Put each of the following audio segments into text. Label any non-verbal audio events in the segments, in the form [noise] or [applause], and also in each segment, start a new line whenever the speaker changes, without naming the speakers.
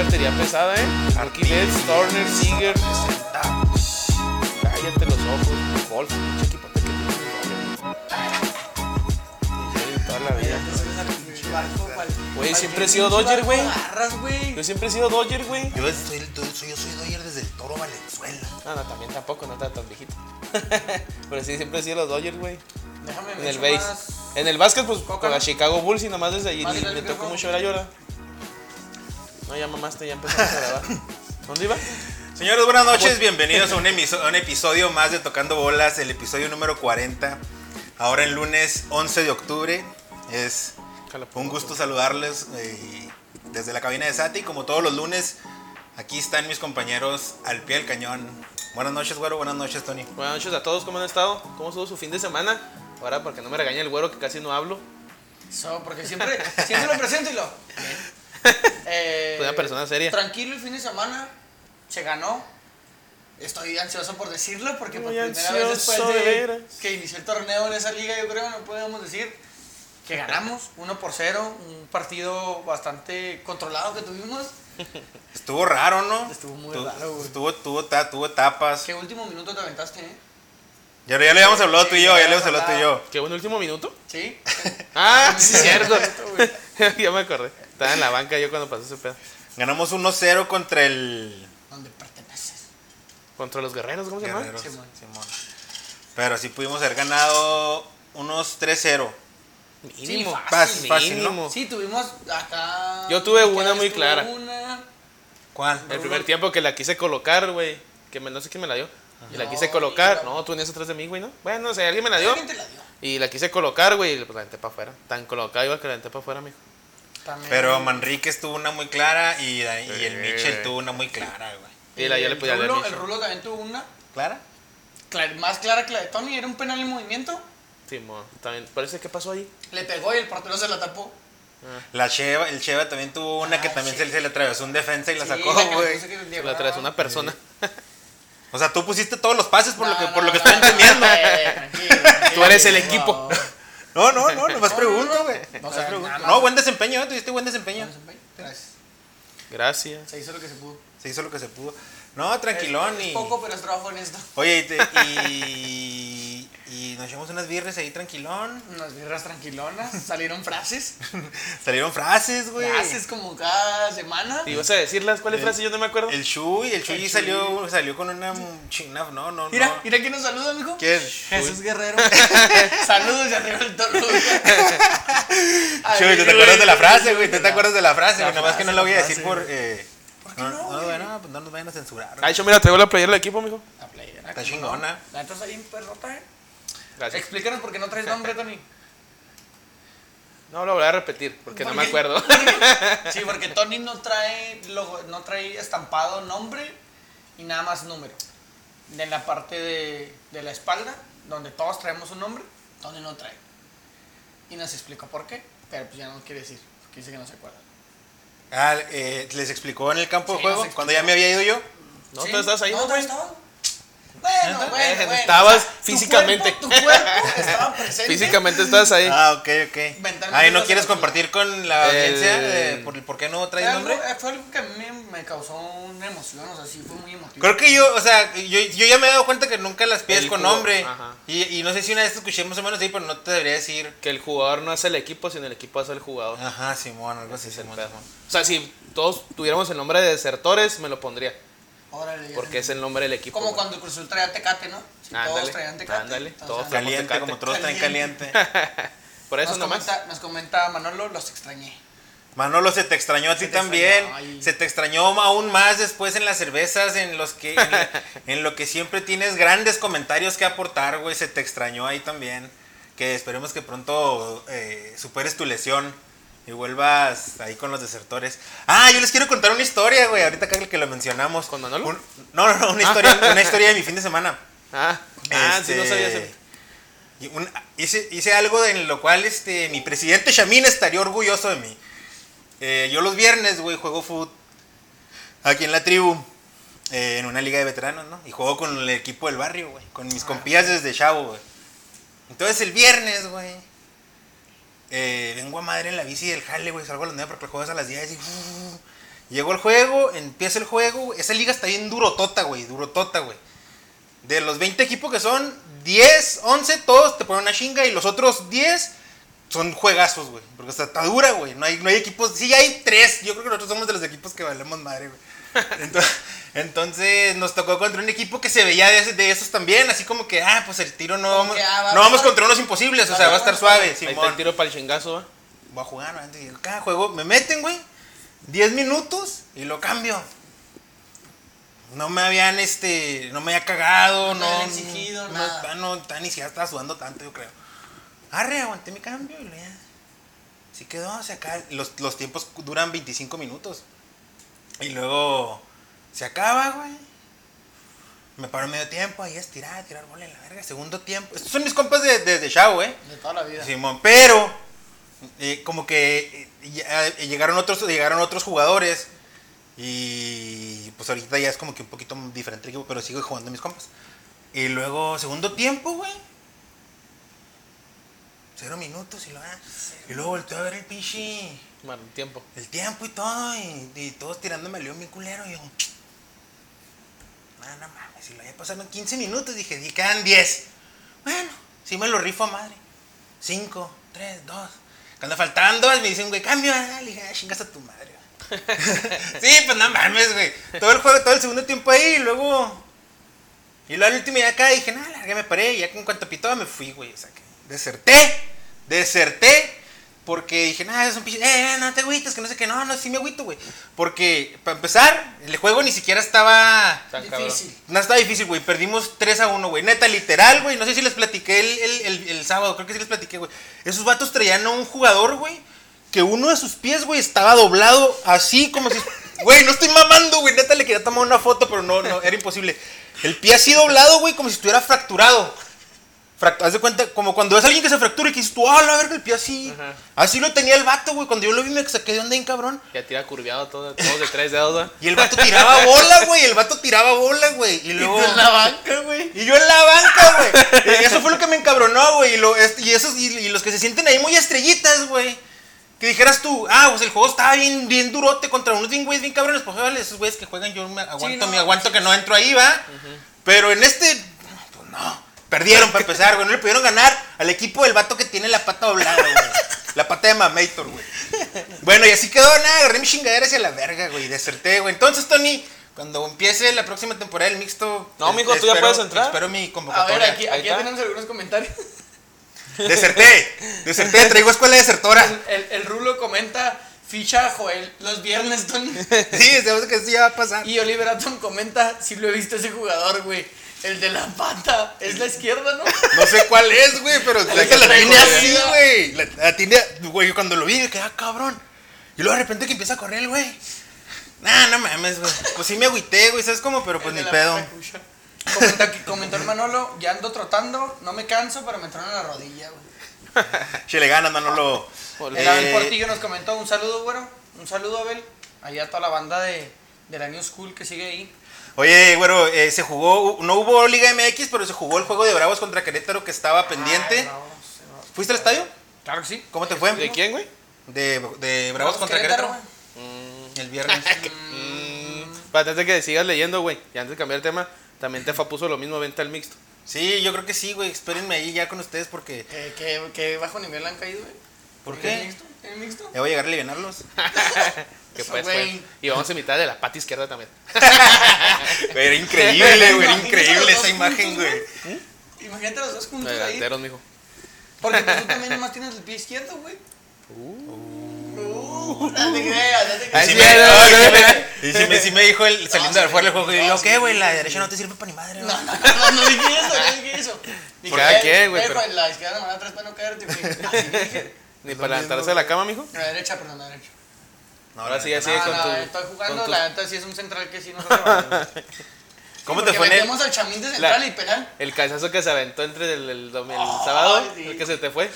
artería pesada, ¿eh? Betts, Turner, Seager. Cállate los ojos, golf, pinche equipote que tiene toda la vida. Güey, siempre he sido Dodger, güey. Yo siempre he sido Dodger, güey.
Yo soy, yo soy, Dodger desde el Toro Valenzuela.
No, no, también tampoco, no está tan viejito. [laughs] Pero sí, siempre he sido los Dodgers, güey.
Déjame
En el base. En el básquet, pues
Coca,
con la. Chicago Bulls y nomás desde allí
del
tocó mucho la llora. No, ya mamaste, ya empezamos a grabar. [laughs] ¿Dónde iba?
Señores, buenas noches. [laughs] Bienvenidos a un, emiso- a un episodio más de Tocando Bolas, el episodio número 40. Ahora el lunes 11 de octubre. Es un gusto saludarles eh, desde la cabina de Sati. Como todos los lunes, aquí están mis compañeros al pie del cañón. Buenas noches, güero. Buenas noches, Tony.
Buenas noches a todos, ¿cómo han estado? ¿Cómo estuvo su fin de semana? Ahora, porque no me regaña el güero que casi no hablo.
So, porque siempre, siempre lo presento y lo. [laughs] [laughs] Eh,
una persona seria.
Tranquilo el fin de semana. Se ganó. Estoy ansioso por decirlo porque por
Muy
primera vez después
de
que inició el torneo en esa liga, yo creo no podemos decir que ganamos [laughs] 1 por 0. Un partido bastante controlado que tuvimos. [laughs]
Estuvo raro, ¿no?
Estuvo muy
Tu-
raro, güey.
Tuvo, tuvo, ta- tuvo etapas.
¿Qué último minuto te aventaste, eh?
Ya, ya le habíamos hablado
Sí,
tú y yo,
ya
ya le habíamos hablado tú y yo.
¿Qué buen último minuto?
¿Sí?
Ah, sí, cierto. ya me acordé. Estaba en la banca yo cuando pasó ese pedo.
Ganamos 1-0 contra el
Donde perteneces.
Contra los guerreros, ¿cómo se llama?
Simón.
Simón. Pero sí pudimos haber ganado unos 3-0.
Mínimo.
Sí,
fácil, fácil, ¿no?
Mínimo.
Sí, tuvimos acá.
Yo tuve una muy clara.
Una.
¿Cuál?
El primer tiempo que la quise colocar, güey. Que me, no sé quién me la dio. Y la
No,
quise colocar. No, tú venías atrás de mí, güey, ¿no? Bueno, no sé, alguien me la dio.
¿Quién te la dio?
Y la quise colocar, güey. Y pues la aventé para afuera. Tan colocada iba que la aventé para afuera, mijo.
También.
Pero Manríquez tuvo una muy clara y, y el
Sí.
Mitchell tuvo una muy clara, güey.
Y la- yo le podía
el Rulo,
Mitchell.
el Rulo también tuvo una.
¿Clara?
clara- más clara que la de Tony. Era un penal en movimiento.
Simón, también. Parece que pasó ahí.
Le pegó y el portero se la tapó.
La Cheva, el Cheva también tuvo una que
Ah,
también
sí.
se, se le atravesó un defensa y la
Sí,
sacó,
que le
güey.
que
La traes una persona.
O sea, tú pusiste todos los pases por lo que,
No,
por lo
no,
que
no,
estoy
no,
entendiendo.
eh, tranquilo, tranquilo,
Tú eres el equipo.
No, no, no, [laughs] nomás
No,
pregunto,
no, no.
güey.
O
Nomás
sea,
pregunto.
nada más.
No, buen desempeño, ¿eh? tuviste buen desempeño.
Gracias.
Gracias.
Se hizo lo que se pudo.
Se hizo lo que se pudo. No, tranquilón
Es,
y...
poco, pero es trabajo en esto.
Oye, y, te- y, [laughs] y nos echamos unas viernes ahí tranquilón.
Unas birras tranquilonas. [laughs] Salieron frases. [laughs]
Salieron frases, güey.
Frases como cada semana.
¿Y vas a decirlas? ¿Cuál es
El-
frase? Yo no me acuerdo.
El Chuy, el Chuy
El Chuy.
salió, salió con una china, no, no,
Mira,
no.
mira quién nos saluda, amigo.
¿Quién?
Jesús Guerrero. [laughs] Saludos y arriba el Toluca.
Chuy, ¿tú te acuerdas de la frase, güey? ¿Tú te acuerdas de la frase? Nada más que no la voy a decir por... Eh,
¿Por qué
no,
no,
no, bueno, pues no nos vayan a censurar.
Ay, yo mira, traigo la playera del equipo, mijo.
La playera.
Está
¿cómo
chingona.
no? La neta está bien perrota, eh.
Gracias.
Explícanos por qué no traes nombre, Tony.
No lo voy a repetir porque no
¿Por
me acuerdo. [laughs]
Sí, porque Tony no trae logo, no trae estampado nombre y nada más número. De la parte de, de la espalda, donde todos traemos un nombre, Tony no trae. Y nos explicó por qué, pero pues ya no quiere decir, porque dice que no se acuerda.
Ah, eh, ¿les explicó en el campo de
Sí,
juego?
nos
Cuando ya me había ido yo.
No,
¿Sí?
tú estás ahí,
no,
¿no.
Bueno, bueno,
Eh,
bueno.
estabas
o sea, tu
físicamente.
cuerpo- Tu cuerpo, [laughs] estaba presente.
Físicamente estás ahí.
Ah, ok, ok. Ay, ¿no quieres compartir con la
El-
audiencia de por, por qué no traes nombre?
eh, fue algo que a mí me, causó una emoción, o sea, sí fue muy emotivo.
Creo que yo, o sea, yo, yo ya me he dado cuenta que nunca las pides
El
con
jugo,
nombre.
ajá.
Y, y no sé si una vez te escuché más o menos ahí, pero no te debería decir.
Que el jugador no hace el equipo, sino el equipo hace el jugador.
Ajá, Simón, algo así.
El.
Simón.
O sea, si todos tuviéramos el nombre de desertores, me lo pondría.
Órale,
Porque es el nombre del equipo.
Como
güey.
cuando el Cruz Azul traía Tecate, ¿no? Si
Ándale,
todos traían Tecate.
ándale, todos
Caliente,
Tecate.
como todos están caliente. [laughs]
Por eso
nos,
nomás.
comenta, nos comenta Manolo, los extrañé.
Manolo, se te extrañó a ti también.
extrañó.
Se te extrañó aún más después en las cervezas, en los que en, la- [laughs] en lo que siempre tienes grandes comentarios que aportar, güey. Se te extrañó ahí también. Que esperemos que pronto eh, superes tu lesión y vuelvas ahí con los desertores. Ah, yo les quiero contar una historia, güey. Ahorita acá que lo mencionamos.
¿Con Manolo?
Un- no, no, no, una historia, una historia de mi fin de semana.
Ah, ah sí, no
Este,
sabía
y un- hice, hice algo en lo cual este, mi presidente Shamin estaría orgulloso de mí. Eh, yo los viernes, güey, juego fútbol aquí en la tribu, eh, en una liga de veteranos, ¿no? Y juego con el equipo del barrio, güey, con mis compías desde chavo, güey. Entonces el viernes, güey, eh, vengo a madre en la bici del jale, güey, salgo a las 9 porque el juego es a las 10 y, Llegó el juego, empieza el juego. Esa liga está bien durotota, güey, durotota, güey. De los 20 equipos que son, 10, 11, todos te ponen una chinga y los otros 10 son juegazos, güey. Porque está, está dura, güey. No hay, no hay equipos, sí hay tres. Yo creo que nosotros somos de los equipos que valemos madre, güey. [laughs] Entonces, entonces nos tocó contra un equipo que se veía de, de esos también, así como que, ah, pues el tiro no
Como
vamos,
que, ah, va,
no
va,
vamos
va.
contra unos imposibles, o sea,
va,
va a estar suave,
Ahí está el
Simón
tiro para el chingazo, ¿va?
voy a jugar, ¿no? Cada juego me meten, güey, 10 minutos y lo cambio. No me habían, este, no me había cagado,
No
no.
exigido,
no,
nada.
No, no, ni siquiera estaba sudando tanto, yo creo. Arre, aguanté mi cambio y lo ya. Sí quedó, se acaba. Los, los tiempos duran 25 minutos. Y luego se acaba, güey. Me paro medio tiempo ahí a estirar, a tirar bola en la verga. Segundo tiempo. Estos son mis compas de, de, de Chavo, eh.
De toda la vida.
Simón, pero eh, como que eh, eh, llegaron otros llegaron otros jugadores y pues ahorita ya es como que un poquito diferente el equipo, pero sigo jugando mis compas. Y luego segundo tiempo, güey. Cero minutos y lo Y luego volteo a ver el pinche
Bueno, tiempo.
el tiempo y todo y, y todos tirándome a león bien culero y yo no, no mames, si lo ya pasaron 15 minutos, dije, y quedan 10. Bueno, sí me lo rifo a madre. 5, 3, 2. Cuando faltaban dos, me dicen, güey, cambio. ah, Le dije, ah, chingas a tu madre. [laughs] sí, pues no mames, güey. Todo el juego, todo el segundo tiempo ahí, y luego. Y luego al último ya acá dije, nada, largué, me paré. Y ya en cuanto pitó me fui, güey. O sea que deserté. Deserté. Porque dije, nada, es un pinche. Eh, no te agüites, que no sé qué. No, no, sí me agüito, güey. Porque, para empezar, el juego ni siquiera estaba.
Difícil.
No está difícil, güey. Perdimos 3 a 1, güey. Neta, literal, güey. No sé si les platiqué el, el, el- el sábado. Creo que sí les platiqué, güey. Esos vatos traían a un jugador, güey. Que uno de sus pies, güey, estaba doblado así como si. [laughs] Güey, no estoy mamando, güey. Neta, le quería tomar una foto, pero no, no, era imposible. El pie así doblado, güey, como si estuviera fracturado. Haz de cuenta, como cuando ves a alguien que se fractura y que dices tú, ah, la verga, el pie así.
Ajá.
Así lo tenía el vato, güey. Cuando yo lo vi me saqué de onda bien cabrón.
Ya tira curviado todo, todos de tres dedos, ¿va?
Y el vato tiraba bola, güey. El vato tiraba bola, güey. Y luego.
En la banca, güey.
Y yo en la banca, güey. Y Eso fue lo que me encabronó, güey. Y, lo- y esos, y, y los que se sienten ahí muy estrellitas, güey. Que dijeras tú, ah, pues el juego estaba bien, bien durote contra unos bien güeyes bien cabrones. Pues vale, esos güeyes que juegan, yo me aguanto,
no,
me aguanto que no entro ahí, va. Pero en este. Perdieron [laughs] para empezar, güey. No le pudieron ganar al equipo del vato que tiene la pata doblada, güey. La pata de Mamator, güey. Bueno, y así quedó, nada, agarré mi chingadera hacia la verga, güey. Deserté, güey. Entonces, Tony, cuando empiece la próxima temporada del mixto.
No, mijo, tú ya
espero-
puedes entrar.
Espero mi
A
convocatoria.
ver, aquí,
está.
tenemos algunos comentarios.
Deserté, deserté, traigo escuela desertora.
El, el Rulo comenta, ficha a Joel los viernes, Tony.
Sí, sabemos que sí ya va a pasar.
Y Oliver Atom comenta, si lo he visto ese jugador, güey. El de la pata. Es la izquierda, ¿no?
No sé cuál es, güey, pero [laughs] la,
que
la tiene así, güey. La, la tiene, güey, cuando lo vi, dije, ah, cabrón. Y luego de repente que empieza a correr el güey. Nah, no mames, güey. Pues sí me agüité, güey, ¿sabes cómo? Pero pues ni pedo.
Comenta, comentó el Manolo, ya ando trotando, no me canso, pero me entraron en la rodilla, güey. [laughs]
Si le ganas, Manolo.
El Abel
Eh,
Portillo nos comentó, un saludo, güero. Un saludo, Abel. Allá a toda la banda de, de la New School que sigue ahí.
Oye, güero, eh, se jugó, no hubo Liga MX, pero se jugó el juego de Bravos contra Querétaro que estaba pendiente.
Ay, vamos.
¿Fuiste al estadio?
Claro que sí.
¿Cómo te fue?
¿De quién, güey?
De, de Bravos contra Querétaro.
güey.
El viernes. [laughs]
Mm, antes de que sigas leyendo, güey. Y antes de cambiar de tema, también te puso lo mismo, venta al mixto.
Sí, yo creo que sí, güey. Espérenme ahí ya con ustedes porque
¿Qué, qué, qué bajo nivel han caído, güey?
¿Por
¿En
qué?
el mixto? ¿En el mixto?
ya voy a llegar a alivianarlos. [laughs]
Que pues,
güey.
pues. Y vamos a mitad de la pata izquierda también. [laughs]
Era increíble, güey. Era increíble esa imagen, güey.
Imagínate los dos juntos ahí.
Delanteros, mijo.
Porque pues, tú también nomás tienes el pie izquierdo, güey. Uh, no te creas, no te
Y
creas.
me,
no, no,
me- y sí me, sí me dijo el, saliendo
No,
de
sí,
fuera del juego. Y yo, ¿qué, güey? La derecha no te sirve para ni madre, güey.
No, no, no, no dije eso, no dije eso. Dije, eh,
quien, güey, pero-
La izquierda nomás atrás para no caerte, güey. [laughs]
Ni para levantarse de la cama, mijo.
La derecha, perdón, la derecha.
No,
Ahora
la
sí, así
no,
es con
no,
tu.
estoy jugando,
tu-
la neta sí es un central que sí nos hace. [laughs]
¿Cómo te
Porque
fue en el-
metemos al chamín de central y penal.
El cabezazo que se aventó entre el, el, el
Ay,
sábado,
sí.
el que se te fue.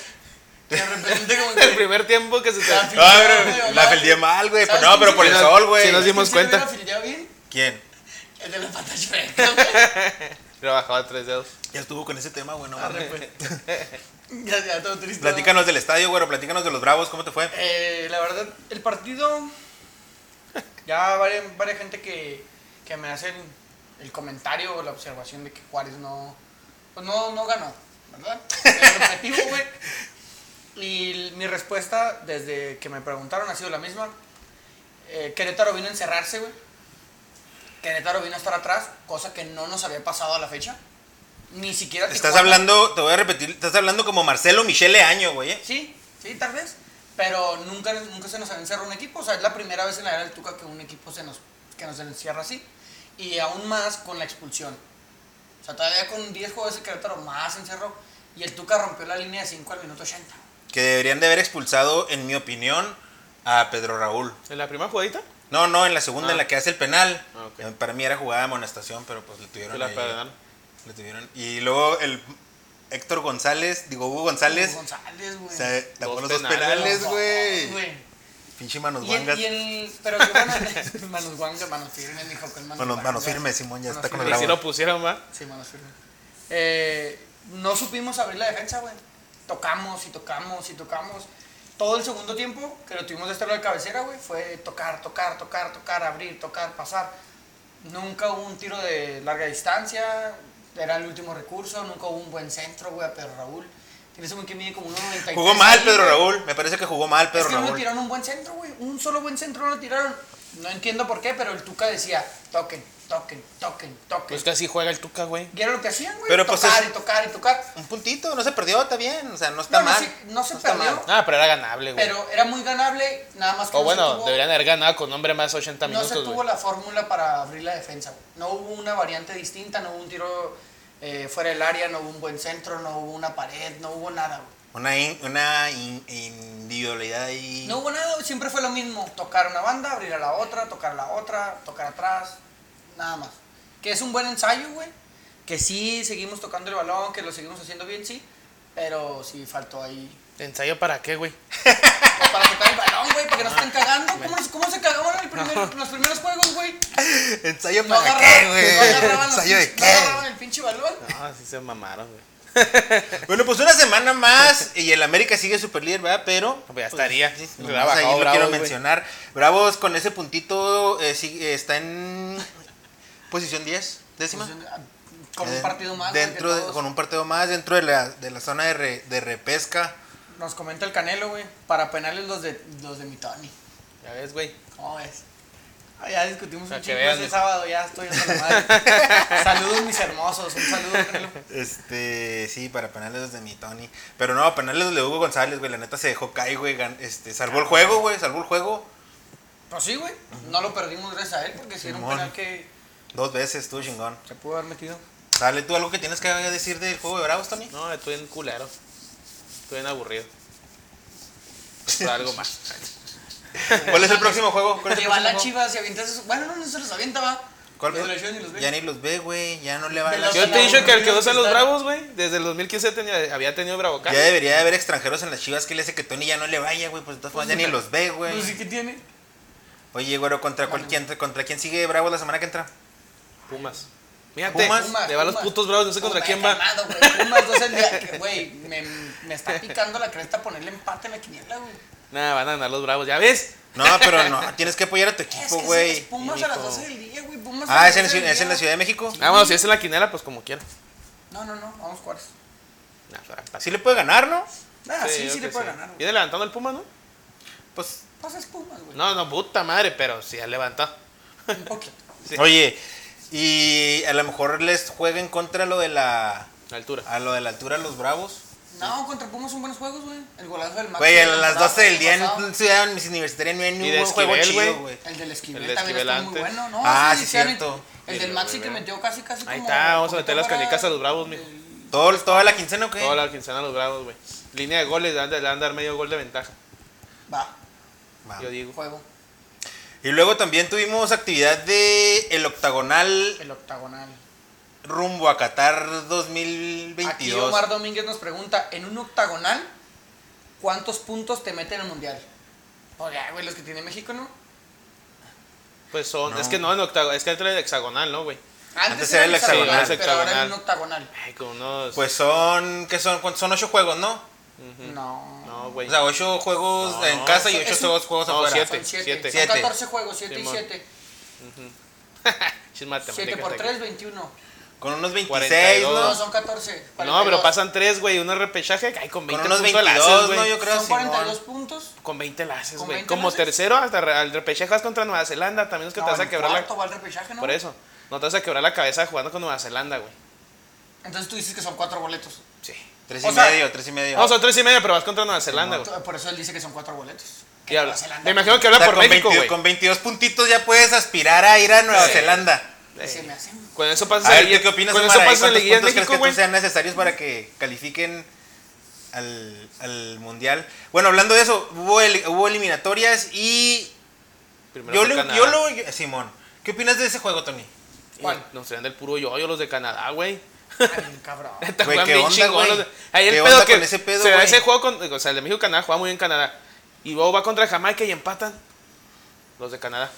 De repente como [laughs]
El
que...
primer tiempo que se te.
La
Ah, pero
güey,
la mal, güey. Pero
¿Sabes
no, pero por el sol, güey.
sí nos dimos
¿Quién se
cuenta.
fildeado bien?
¿Quién?
El de la pata chueca, güey. [laughs]
Le bajaba tres dedos.
Ya estuvo con ese tema, güey. No
pues. [laughs] Ya, ya, todo triste.
Platícanos del estadio, güey. Platícanos de los bravos. ¿Cómo te fue?
Eh, la verdad, el partido Ya varias, varias gente que, que me hacen el comentario o la observación de que Juárez no, pues no, no ganó, ¿verdad? El [laughs] objetivo, güey. Y mi respuesta desde que me preguntaron ha sido la misma. Eh, Querétaro vino a encerrarse, güey. Querétaro vino a estar atrás, cosa que no nos había pasado a la fecha. Ni siquiera
Estás
Tijuana.
hablando, te voy a repetir, estás hablando como Marcelo Michele Año, güey. ¿eh?
Sí, sí, tal vez. Pero nunca, nunca se nos había encerrado un equipo. O sea, es la primera vez en la era del Tuca que un equipo se nos, que nos encierra así. Y aún más con la expulsión. O sea, todavía con 10 jugadores de Querétaro más encerró. Y el Tuca rompió la línea de 5 al minuto 80.
Que deberían de haber expulsado, en mi opinión, a Pedro Raúl.
¿En la primera jugadita?
No, no, en la segunda
Ah.
en la que hace el penal.
Ah, ok.
Eh, Para mí era jugada de amonestación, pero pues le tuvieron
Que la.
Le tuvieron. Y luego el Héctor González, digo Hugo González,
Hugo González, güey.
se tapó los dos
penales,
güey. Pinche manos
Y el,
guangas.
y el, pero que bueno, [laughs] manos guangas, manos firmes, mijo, con manos
Manos, manos firmes, Simón, ya
Manos
está con
Y
el
si
bravo.
lo pusieron, va.
Sí, manos firmes. Eh, no supimos abrir la defensa, güey. Tocamos y tocamos y tocamos. Todo el segundo tiempo, que lo tuvimos de este lado de cabecera, güey, fue tocar, tocar, tocar, tocar, abrir, tocar, pasar. Nunca hubo un tiro de larga distancia, era el último recurso. Nunca hubo un buen centro, güey, a Pedro Raúl. Tienes un que mide como 1.93.
Jugó mal Pedro. Raúl, me parece que jugó mal
Es
Pedro
que no le
Raúl.
tiraron un buen centro, güey. Un solo buen centro no le tiraron. No entiendo por qué, pero el Tuca decía, toquen, toquen, toquen, toquen.
Pues que así juega el Tuca, güey.
y era lo que hacían, güey.
Pero, pues,
tocar
es-
y tocar y tocar.
Un puntito, no se perdió, está bien, o sea, no está
No, no
mal.
se- no se
está
perdió.
mal.
Ah, pero era ganable, güey.
Pero era muy ganable, nada más que
O
no
bueno,
se tuvo,
deberían haber ganado con hombre más 80
no se
minutos,
tuvo la fórmula para abrir la defensa. güey. No hubo una variante distinta, no hubo un tiro eh, fuera del área, no hubo un buen centro, no hubo una pared, no hubo nada. güey.
Una, in- una in- individualidad ahí.
No hubo nada, siempre fue lo mismo. Tocar una banda, abrir a la otra, tocar a la otra, tocar atrás, nada más. Que es un buen ensayo, güey. Que sí seguimos tocando el balón, que lo seguimos haciendo bien, sí. Pero sí faltó ahí.
¿Ensayo para qué, güey?
Pues [laughs] para tocar el balón, güey, para que no estén cagando. ¿Cómo, cómo se cagaban en el primer- los primeros juegos, güey?
¿Ensayo
No
para
agarraban-
qué,
no
güey?
agarraban los
¿Ensayo de
pinches- no agarraban
qué?
el pinche balón.
No, así se mamaron, güey. [laughs]
Bueno, pues una semana más y el América sigue super líder, ¿verdad? Pero.
Pues ya estaría.
Sí, nomás
bajado
lo
Bravos,
quiero
güey.
mencionar. Bravos con ese puntito eh, sigue- está en posición 10, décima.
Con un
Eh,
partido más.
Dentro de- con un partido más dentro de la, de la zona de, re- de repesca.
Nos comenta el Canelo, güey. Para penales los de, los de mi Tony.
Ya ves, güey.
¿Cómo ves? Ah, ya discutimos
Para
un chingo ese sábado, ya estoy hasta la madre. [laughs] Saludos mis hermosos, un saludo. Canelo.
Este, sí, para penales los de mi Tony. Pero no, penales los de Hugo González, güey. La neta se dejó caer, güey. Este, salvó el juego, güey. Salvó el juego.
Pues sí, güey. No lo perdimos gracias a él porque si era un penal que
Dos veces, estuvo chingón.
se pudo haber metido.
Dale, ¿tú algo que tienes que decir del juego de Bravos, Tony?
No, estoy en culero. Estoy en aburrido. [laughs] Algo más.
¿Cuál es el próximo juego? ¿Cuál es el
Lleva la chivas y avientas esos. Bueno, no, no se los avienta, va.
¿Cuál?
De la Chivas ni los ve.
Ya ni los ve, güey. Ya no le va a
De
la
los-
Yo te he dicho que el que usa
que
los bravos, güey, desde el 2015 tenía- había tenido Bravo
Ya debería de haber extranjeros en las chivas que le hace que Tony ya no le vaya, güey. Pues de todas formas ya ni los ve, güey.
Pues sí que tiene.
Oye, güero, ¿contra, cuál, quién, ¿contra quién sigue Bravos la semana que entra?
Pumas. Fíjate,
Pumas,
le va a los
Pumas.
putos bravos, no sé contra
Pumas,
quién va.
calmado. Pumas dos el día que, güey, me, me está picando la cresta ponerle empate en la quiniela, güey.
Nada, van a ganar los bravos, ¿ya ves?
No, pero no, tienes que apoyar a tu equipo, güey.
es Pumas
Sí,
a las
mijo.
12 del día, güey. Pumas
Ah,
a
¿es
las
en,
12 del
es en la. Ciudad de México.
Ah, bueno, si es en la quinela, pues como quiera.
No, no, no, vamos Juárez.
Nah,
Sí le puede ganar, ¿no?
Ah, sí, sí, le puede ganar, güey.
Viene levantando el Puma, ¿no?
Pues,
Pues es Pumas, güey.
No, no, puta madre, pero sí ha levantado.
Un poquito. [laughs]
Sí.
oye, y a lo mejor les juega en contra lo de la
Altura.
a lo de la altura los Bravos.
No, contra Pumas son buenos juegos, güey. El golazo del Maxi.
Güey, a
del
las
pasado,
12 del día
pasado.
en Ciudad Universitaria no hay
Y
ni
de
un juego chido,
güey.
El del Esquivel
El de
también estuvo muy bueno, ¿no?
Ah, sí, cierto.
El del Maxi que metió casi, casi
Ahí
como...
está, vamos a meter las canicas a los bravos, mijo.
el-
Todo, toda la quincena, ¿o qué?
Toda la quincena a los bravos, güey. Línea de goles, le van, a- le van a dar medio gol de ventaja.
Va,
Va.
Yo digo.
juego.
Y luego también tuvimos actividad de el octagonal
El octagonal.
rumbo a Qatar
Aquí
2022.
Omar Domínguez nos pregunta, en un octagonal, ¿cuántos puntos te meten al mundial? Oye, güey, los que tiene México, ¿no?
Pues son,
No.
es que no en octagonal, es que entra en hexagonal, ¿no, güey?
Antes era el hexagonal.
pero ahora
hexagonal.
en un octagonal.
Ay, con unos.
Pues son, ¿qué son? ¿Cuántos? Son ocho juegos, ¿no?
No.
No, güey.
O sea, 8 juegos
No,
en
no,
casa y
eso-
8
eso-
juegos, juegos
no,
afuera.
siete.
Son 7.
siete.
Son
Siete.
14 juegos, 7 y
Simón.
7.
Chis matemáticas
7 por
aquí.
3, 21.
Con unos 26,
42.
No,
¿no?
son 14.
No, pero
42.
pasan tres, güey. Un repechaje. Ay, con 20
Con unos
puntos la
22,
haces,
¿no?
güey.
Yo creo,
Son
Simón.
42 puntos.
Con 20 la haces,
¿Con
güey.
20
Como
la haces?
tercero, hasta al repechaje vas contra Nueva Zelanda. También es que
No,
te vas a quebrar la.
va el repechaje, ¿no?
Por eso. No te vas a quebrar la cabeza jugando con Nueva Zelanda, güey.
Entonces tú dices que son 4 boletos.
Sí.
3
O
y
sea-
medio, 3 y medio.
No, son tres y medio, pero vas contra Nueva Zelanda, güey.
Por eso él dice que son 4 boletos.
Y
Que
habla- Me imagino que
O
habla
sea,
por
con,
México,
22
güey.
con 22 puntitos ya puedes aspirar a ir a Nueva
Sí.
Zelanda.
Se me hace.
Con eso pasas
A
a
ver,
liguilla-
¿tú qué opinas,
Con eso pasas a la
¿Cuántos
liguilla en
crees
México,
que tú sean necesarios para que califiquen al, al Mundial? Bueno, hablando de eso, hubo, el- hubo eliminatorias y
Primero
yo lo, yo yo- Simón, ¿qué opinas de ese juego, Tony?
¿Cuál?
Nos traen del puro yo, los de Canadá, güey.
Ay, cabrón.
Neta,
Güey, ¿qué
bien
onda,
chingón
güey?
Ahí el
¿Qué
pedo
onda
que
con ese pedo,
se
güey?
ese juego con, o sea, el de México Canadá juega muy bien Canadá. Y luego va contra Jamaica y empatan los de Canadá.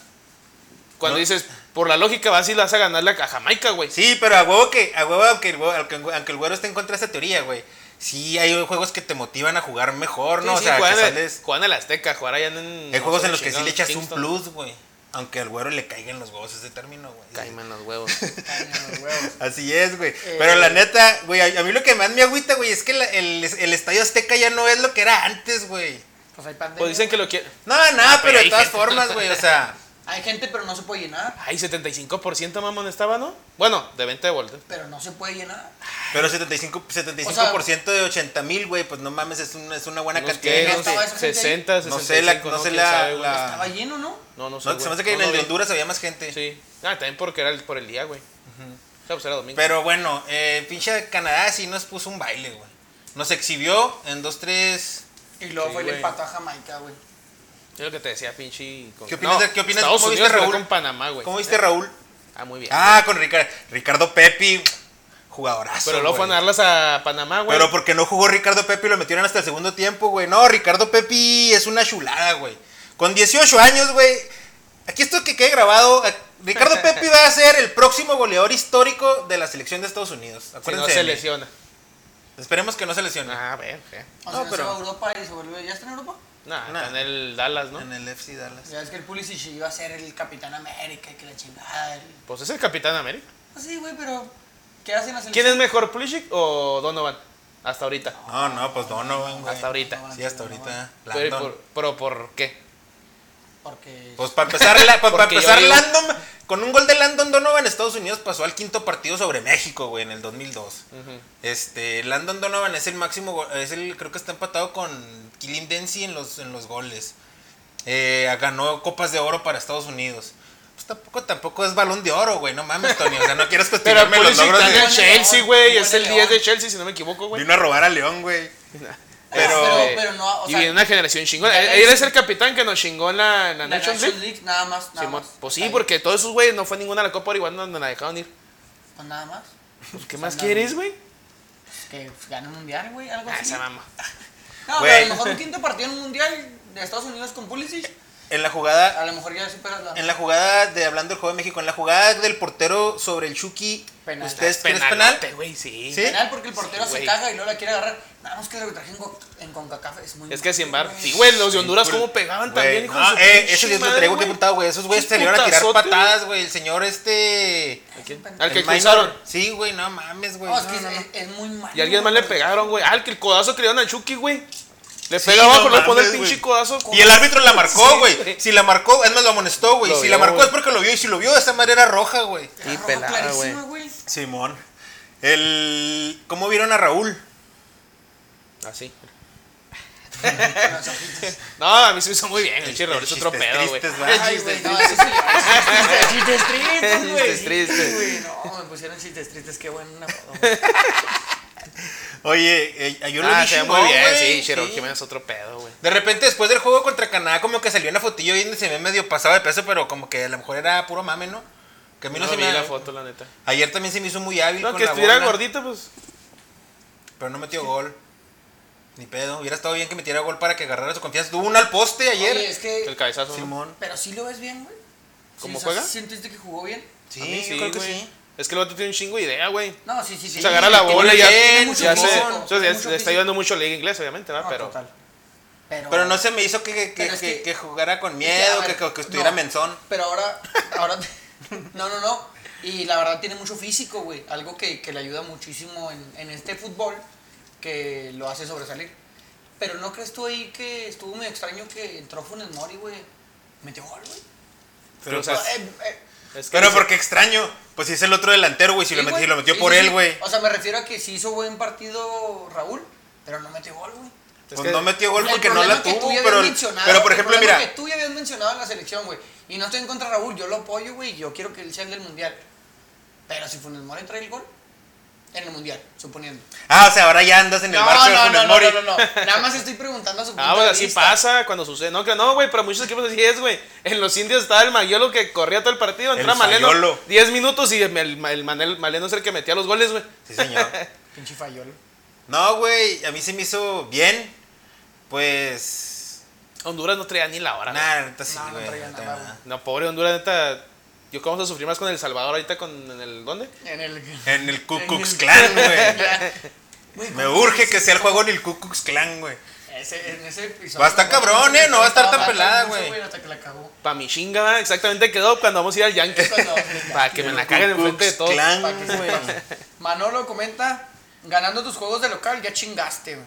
Cuando
No.
dices, por la lógica vas y le vas a ganarle a Jamaica, güey.
Sí, pero a huevo que, a huevo, aunque el, güero- aunque, aunque el güero esté en contra de esa teoría, güey. Sí, hay juegos que te motivan a jugar mejor, ¿no?
Sí,
o
sí,
sea, que
juegan, el-
sales...
juegan el Azteca, jugar allá en...
Hay juegos en los que sí le echas un
Kingston.
plus, güey. Aunque al güero le caigan los huevos ese término, güey.
En los [laughs] huevos.
No, los huevos.
Así es, güey.
Eh.
Pero la neta, güey, a, a mí lo que más me agüita, güey, es que la- el, el Estadio Azteca ya no es lo que era antes, güey.
Pues hay pandemia.
Pues dicen que lo quieren...
No, no,
Ah, pero
pero de todas
gente.
formas, güey, o sea... [laughs]
Hay gente, pero no se puede llenar.
Ay, 75% mamón estaba, ¿no? Bueno, de venta de boletos.
Pero no se puede llenar.
Pero 75%, 75
O sea-
de 80 mil, güey, pues no mames, es una, es una buena cantidad
que,
de
no
gente.
estaba
sé,
esa gente ahí?
60, 65,
No sé la- no sé la-
sabe, güey.
la-.
Estaba lleno, ¿no?
No, no sé,
No, se me hace que
No,
en el. Honduras había más gente.
Sí. Ah, también porque era el- por el día, güey. O sea, pues era domingo.
Pero bueno, eh, pinche Canadá sí nos puso un baile, güey. Nos exhibió en 2-3.
Y luego
Sí,
fue el
güey.
empate a Jamaica, güey.
Es lo que te decía, pinche. con-
¿Qué opinas de- qué opinas-
Estados
cómo viste,
Unidos
Raúl?
con Panamá, güey.
¿Cómo viste, Raúl?
Ah, muy bien.
Ah, con Ricardo, Ricardo Pepi, jugadorazo.
pero luego fueron a darlas a Panamá, güey.
Pero porque no jugó Ricardo Pepi y lo metieron hasta el segundo tiempo, güey. No, Ricardo Pepi es una chulada, güey. Con 18 años, güey. Aquí esto que quede grabado. eh, Ricardo Pepi va a ser el próximo goleador histórico de la selección de Estados Unidos.
si
Acuérdense.
no
de
se lesiona.
Esperemos que no se lesione.
Ah, a ver, ¿qué?
O
No,
sea,
pero-
se va a Europa y se vuelve. ¿Ya está en Europa?
Nah,
Nah.
está en el Dallas, ¿no?
En el FC Dallas.
Ya es que el Pulisic iba a ser el Capitán América y que la chingada. el-
Pues es el Capitán América.
Pues sí, güey, pero. ¿Qué hacen las
¿Quién es mejor, Pulisic o Donovan? Hasta ahorita.
No, no, pues Donovan, güey.
Hasta ahorita.
Sí, hasta ahorita.
Pero,
Landon.
por, pero ¿por qué?
Porque.
Pues para empezar, la- para
digo-
Landon, con un gol de Landon Donovan, Estados Unidos pasó al quinto partido sobre México, güey, en el 2002.
Ujú.
Este, Landon Donovan es el máximo, es el, creo que está empatado con Killing Dempsey en los, en los goles. Eh, ganó copas de oro para Estados Unidos. Pues tampoco, tampoco es balón de oro, güey, no mames, Tony, o sea, no quieres [laughs] cuestionarme los logros de...
Chelsea, güey. Es el
Buen
10 de. Chelsea, si no me equivoco, güey.
Vino a robar a León, güey. [laughs] Pero-
pero, pero no, o
y
sea,
viene una generación chingona. Él, es el capitán que nos chingó en la, en la
la
Nations League.
League, nada más. Nada
Simón.
más.
Pues sí, porque todos esos güeyes no fue ninguna a la Copa igual donde la dejaron ir.
Pues nada más.
Pues, ¿Qué más quieres, güey?
pues que gane un mundial, güey, algo
Ah,
así.
esa mamá. [laughs]
No, pero a lo mejor un quinto partido en un mundial de Estados Unidos con Pulisic.
En la jugada,
A lo mejor ya superas la.
en la jugada de hablando del juego de México, en la jugada del portero sobre el Chucky,
Penal.
¿ustedes es penal?
sí.
¿Sí?
penal porque el portero
Sí,
se caga y luego la quiere agarrar. Nada más que el arbitraje en, en CONCACAF es muy
Es que sin embargo, sí, güey, los de Honduras cómo pegaban
Güey,
también, hijo
no,
de su
eh, yo lo
madre,
traigo que
güey.
apuntado, güey. Esos güeyes
Sus
salieron a tirar patadas, güey. El señor este.
¿A quién?
El
Al que cruzaron.
Sí, güey, no mames, güey.
No, es que
No, no, no.
es, es muy malo.
Y a alguien más le pegaron, güey. Ah, el que el codazo que le dieron a Chucky, güey. Le
Sí,
pega abajo,
no
le pone el pinche
güey.
codazo.
Y el árbitro la marcó,
Sí,
güey. si la marcó, es más, lo amonestó, güey. Si la marcó es porque lo vio. Y si lo vio, de esa manera era roja, güey.
Sí,
roja
pelada,
güey.
Simón. El. ¿Cómo vieron a Raúl?
Así.
Ojitos. [laughs]
No, a mí se me hizo muy bien. El chirro,
el
es otro
chistes
pedo, güey. chiste
güey, no,
triste.
eso sí. [laughs] Chistes tristes, güey.
Chistes tristes.
Sí, güey, no, me pusieron chistes tristes, qué bueno. apodo. [laughs]
Oye, eh, yo lo
Ah,
vi
se ve
chingón,
muy bien,
güey,
sí, Chirro
sí.
Jiménez es otro pedo, güey.
De repente, después del juego contra Canadá, como que salió una fotillo donde se ve medio pasado de peso, pero como que a lo mejor era puro mame, ¿no? Que a mí no,
No,
se
vi
me
la foto, la neta.
Ayer también se me hizo muy hábil
No,
con
que
la
estuviera
bola,
gordito, pues.
Pero no metió gol. Ni pedo. Hubiera estado bien que metiera gol para que agarrara su confianza. Tuvo un al poste ayer.
Oye, es que.
El cabezazo. ¿no?
Simón.
Pero sí lo ves bien, güey.
¿Cómo
Sí,
juega?
¿sí ¿Sentiste que jugó bien?
Sí,
A mí
yo
sí,
creo que
güey.
sí.
Es que el vato tiene un chingo de idea, güey.
No, sí, sí, sí.
se agarra la bola y ya,
bien,
ya
mucho
se. ya le está
físico.
ayudando mucho la liga inglesa, obviamente, ¿verdad?
No,
Pero.
total. Pero,
Pero no se me hizo que, que,
Pero es
que-
que-
que jugara con
a
miedo,
ver,
que, que- que estuviera
no.
menzón.
Pero ahora, ahora, [laughs] no, no, no. Y la verdad tiene mucho físico, güey. Algo que, que le ayuda muchísimo en, en este fútbol, que lo hace sobresalir. Pero ¿no crees tú ahí que estuvo muy extraño que entró Funes Mori, güey? Metió gol, güey.
Pero,
o sea,
Eh, eh,
Es que
pero porque extraño. Pues si es el otro delantero, güey. Si,
sí,
lo, metió, lo metió
Sí,
por
sí,
él, güey.
O sea, me refiero a que sí hizo buen partido Raúl, pero no metió gol, güey.
es
Pues
que-
no metió gol
El
porque no la
que tú
tuvo.
ya
Pero, pero por
el
ejemplo,
problema
mira.
que tú ya habías mencionado en la selección, güey. Y no estoy en contra de Raúl, yo lo apoyo, güey. Yo quiero que él sea el del mundial. Pero si Funes Mori trae el gol, en el mundial, suponiendo.
Ah, o sea, ahora ya andas en el
No,
barco de
no,
Funes
no, no,
Mori.
no, no. Nada más estoy preguntando a su punto
Ah,
de
así
vista.
pasa cuando sucede. No, que no, güey, pero muchos equipos así es, güey. En los indios estaba el Mayolo que corría todo el partido.
El
Entra Maleno
Fayolo.
10 minutos y el, el Manel- Maleno es el que metía los goles, güey.
Sí, señor. [laughs]
Pinche fallol.
No, güey, a mí se me hizo bien. Pues.
Honduras no traía ni la hora. güey.
Nada, neta sí,
No, no traía nada,
nada.
No, pobre Honduras, neta. Yo cómo vamos a sufrir más con El Salvador ahorita con en el ¿dónde?
En el.
En el Ku [laughs]
en
Klux
el-
Klan, güey. Me
¿cómo
urge que sea el juego en el Ku Klux Klan, güey.
Ese, en ese episodio.
Va a estar cabrón, eh, no va a estar tan pelada, güey.
Hasta que la cagó.
Pa' mi chinga, exactamente quedó cuando vamos a ir al Yankee. Para que me la caguen enfrente de todos.
Que. Manolo comenta, ganando tus juegos de local ya chingaste, güey.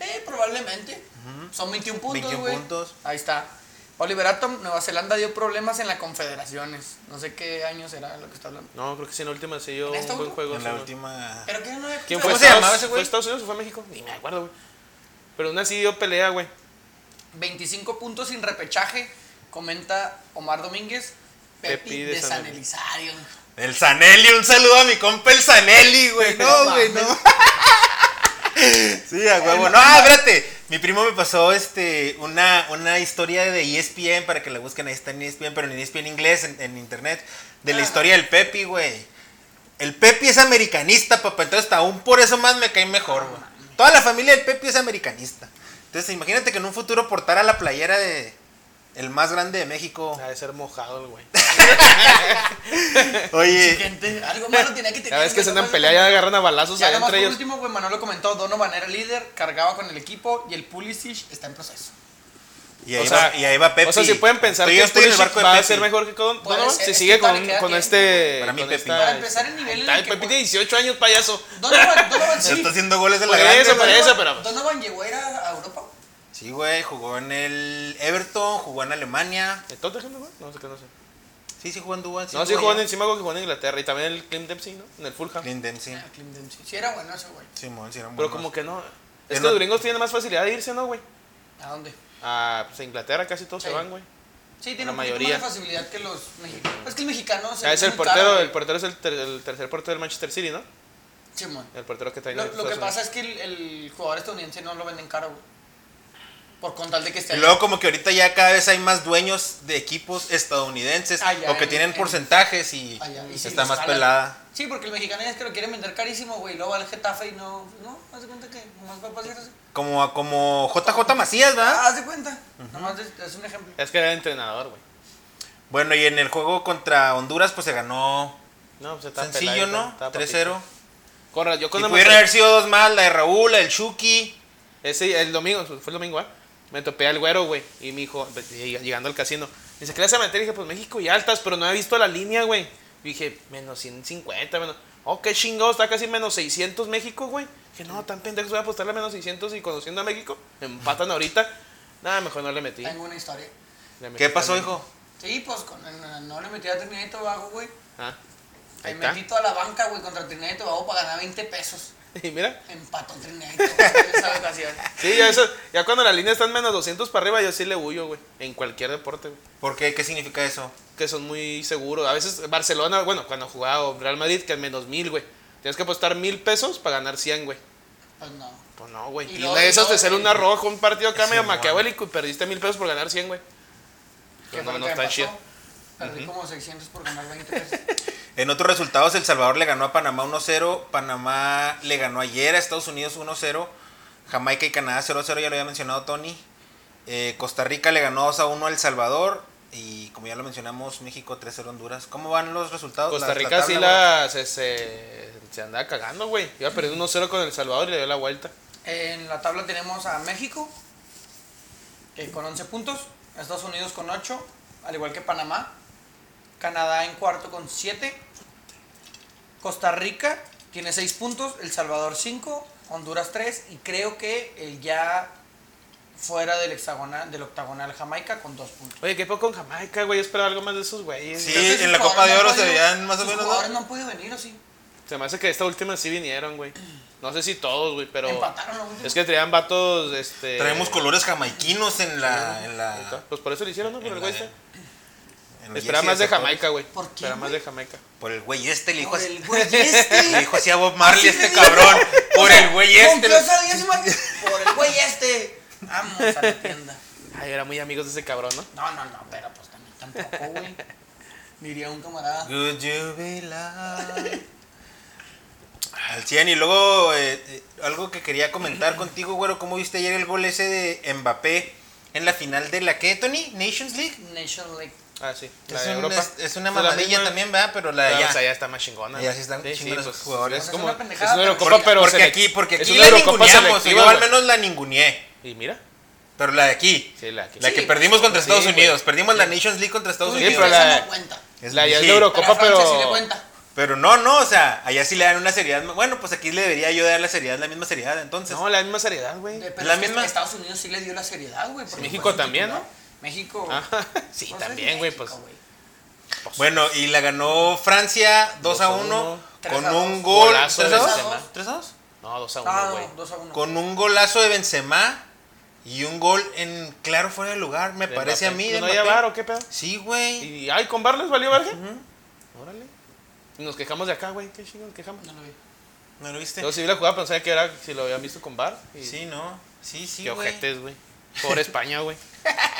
Eh, probablemente. Son 21 puntos,
21
güey.
puntos.
Ahí está. Oliver Atom, Nueva Zelanda dio problemas en las confederaciones. No sé qué año será lo que está hablando.
No, creo que sí en la última se dio
¿En
un buen juego.
En la última.
¿Pero qué no
¿Quién
¿Cómo
fue?
se
Estados-
llamaba ese güey?
¿Fue Estados Unidos o fue México? Ni me acuerdo, güey. Pero una sí dio pelea, güey.
25 puntos sin repechaje, comenta Omar Domínguez. Pepi,
Pepi de
de,
San
San Elizario.
El Sanelli, un saludo a mi compa el Sanelli, güey. No, güey, no. [laughs] Sí, a huevo. No, espérate. Mi primo me pasó este una, una historia de ESPN para que la busquen. Ahí está en ESPN, pero en ESPN inglés, en, en internet. De la
Ah.
historia del Pepi, güey. El Pepi es americanista, papá. Entonces, aún por eso más me cae mejor, güey. Toda la familia del Pepi es americanista. Entonces, imagínate que en un futuro portara la playera de el más grande de México.
Ha de ser mojado el güey.
Oye,
Gente, algo malo tenía que tener.
Cada vez que se andan pelea ya agarran a balazos
Ya
allá entre
por
ellos.
último, güey, Manolo comentó, Donovan era líder, cargaba con el equipo y el Pulisic está en proceso.
y ahí,
O sea,
va, y ahí va Pepi.
O sea, si pueden pensar
Estoy-
que
yo estoy en el barco de
va a
Pepi.
ser mejor que
Puede
Donovan si
es
sigue con, con este.
Para mí,
con esta-
Para empezar, el nivel en
Ay,
el que
Pepi
juega-
tiene 18 años, payaso.
Donovan, Donovan sí.
está haciendo goles de la
Por
grande,
eso, por
güey.
eso. pero-
Donovan llegó a ir a a Europa.
Sí, güey, jugó en el Everton, jugó en Alemania.
¿En Tottenham, güey? No sé qué, no sé.
Sí, sí jugó en Duan.
No, sí jugó en encima que jugó en Inglaterra y también el Clint Dempsey, ¿no? En el Fulham.
Clint Dempsey.
Ah, Clint Dempsey. Sí, era bueno ese güey.
Simón, sí, eran
Pero
buenos.
como que no. Es
En
que los gringos tienen más facilidad de irse, ¿no, güey?
¿A dónde?
A pues, a Inglaterra casi todos se
Sí.
van, güey.
Sí, tiene
La mayoría.
más facilidad que los mexicanos. Es que el mexicano se
Ah, es el portero,
caro,
el portero es el, ter- el tercer portero del Manchester City, ¿no?
Simón.
El portero que trae
Lo, lo que pasa es que el, el jugador estadounidense no lo venden caro, güey. Por con tal de que esté
Y luego como que ahorita ya cada vez hay más dueños de equipos estadounidenses
Allá
o que
en-
tienen
en-
porcentajes y,
allá, y sí,
está más
jalan.
pelada.
Sí, porque el mexicano es que lo quieren vender carísimo, güey. Luego va al Getafe y no. No, haz de cuenta que nomás va a pasar así.
Como, como JJ Macías, ¿verdad?
Ah, haz de cuenta. Nomás es, es un ejemplo.
Es que era entrenador, güey.
Bueno, y en el juego contra Honduras pues se ganó
No, pues está
sencillo,
peladito,
¿no?
estaba
3-0.
papito. Corra, yo
Y
cuando me
pudieron haber sido dos más, la de Raúl, la del Chucky.
Ese, el domingo, fue el domingo, ¿ah? Me topé al güero, güey. Y me dijo, pues, lleg- llegando al casino, me dice, ¿qué le vas a meter? Y dije, pues México y altas, pero no he visto la línea, güey. Y dije, menos 150, menos. Oh, qué chingado, está casi menos 600 México, güey. Dije, no, tan pendejos, voy a apostarle a menos 600 y conociendo a México, empatan ahorita. Nada, mejor no le metí.
Tengo una historia.
¿Qué pasó,
también.
hijo?
Sí, pues con, no le metí a Trinidad y Tobago, güey.
Ah,
Me
ahí está.
metí toda la banca, güey, contra Trinidad y Tobago para ganar 20 pesos.
Y mira,
Empató Trinidad y Tobago en [laughs] esa ocasión.
sí, ya, eso, ya cuando la línea está en menos 200 para arriba, yo sí le huyo, güey. En cualquier deporte, güey.
¿Por qué? ¿Qué significa eso?
que son muy seguros. A veces Barcelona, bueno, cuando jugaba Real Madrid, que es menos mil, güey. Tienes que apostar mil pesos para ganar 100, güey.
Pues no.
Pues no, güey.
Y
Y, de esas
luego-
sale una roja, un partido acá medio maquiavélico y perdiste mil pesos por ganar 100, güey.
¿Qué
Pues no, no está chido.
Perdí como 600 por ganar 20 pesos. [laughs]
En otros resultados, El Salvador le ganó a Panamá 1-0. Panamá le ganó ayer a Estados Unidos 1-0. Jamaica y Canadá 0-0, ya lo había mencionado Tony. Eh, Costa Rica le ganó 2-1 a El Salvador. Y como ya lo mencionamos, México 3-0 Honduras. ¿Cómo van los resultados?
Costa
La- la
Rica sí la se, se, se andaba cagando, güey. Iba perdiendo 1-0 con El Salvador y le dio la vuelta.
En la tabla tenemos a México eh, con 11 puntos, Estados Unidos con 8, al igual que Panamá, Canadá en cuarto con 7, Costa Rica tiene 6 puntos, El Salvador 5, Honduras 3 y creo que el ya fuera del hexagonal, del octagonal Jamaica con 2 puntos.
Oye, ¿qué poco con Jamaica, güey? Yo esperaba algo más de esos güeyes.
Sí, en la Copa de Oro se veían más o menos, ¿no?
jugadores no han podido venir, ¿o sí?
Se me hace que esta última sí vinieron, güey. No sé si todos, güey, pero.
Empataron.
Es que traían vatos, este.
Traemos colores jamaiquinos en la. En la.
Pues por eso lo hicieron, ¿no? Por el güey este.
En
Esperaba más de. Jamaica, güey.
¿Por qué,
Esperaba más de Jamaica.
Por el güey este, le dijo
Por
así.
el güey este.
Le dijo así a Bob Marley este cabrón. Por el güey
¿Con
este.
Por el güey este. Vamos a la tienda.
Ay, eran muy amigos de ese cabrón, ¿no?
No, no, no, pero pues también tampoco, güey. Diría un camarada.
Be loved? Al 100 y luego eh, eh, algo que quería comentar contigo, güero, ¿cómo viste ayer el gol ese de Mbappé en la final de la qué, Tony? Nations League.
Nation League.
Ah, sí. La
Es,
de
un-
Europa.
es- es una mamadilla
misma.
también, ¿verdad? Pero la de allá.
o sea, ya está más chingona.
Ya sí están chingones los jugadores.
Es como.
una
Es
pendejada,
una
pero
Eurocopa,
porque-
pero.
porque aquí, porque
es
aquí
una
la
Eurocopa
ninguneamos. Yo al menos la ninguneé.
Y mira.
Pero la de aquí.
Sí, la aquí.
La
Sí,
que
pues,
perdimos contra Estados. Unidos. Perdimos la Nations League contra Estados
Tú
Sí,
Unidos.
pero
que
la-
no cuenta.
Es-
La ya es
sí,
de Eurocopa,
Pero
pero.
sí le cuenta.
Pero no, no, o sea, allá sí le dan una seriedad. Bueno, pues aquí le debería yo dar la seriedad, la misma seriedad, entonces.
No, la misma seriedad, güey.
La
es que
misma-
Estados Unidos sí le dio la seriedad, güey.
México también,
titular.
¿no?
México.
Ah, [laughs] sí,
pues,
también, güey, pues.
Bueno, y la ganó Francia 2 a 1
3
con
a
un
2.
gol.
Golazo de
3 a 2.
Benzema.
3 a 2.
No, 2 a
Ah,
1, güey.
no, 2 a 1.
Con un golazo de Benzema y un gol en claro fuera de lugar, me
De
parece a
Mbappé.
mí.
¿No
de
había
Mbappé.
bar o qué pedo?
Sí, güey.
Y ay, con bar les valió verga. Órale. Y nos quejamos de acá, güey. ¿Qué chingo nos quejamos?
No lo vi.
¿No lo viste?
Yo sí vi la jugada, pensaba que era si lo habían visto con bar. Y
Sí, no. Sí, sí,
qué
güey.
ojetes, güey. Por España, güey. [laughs]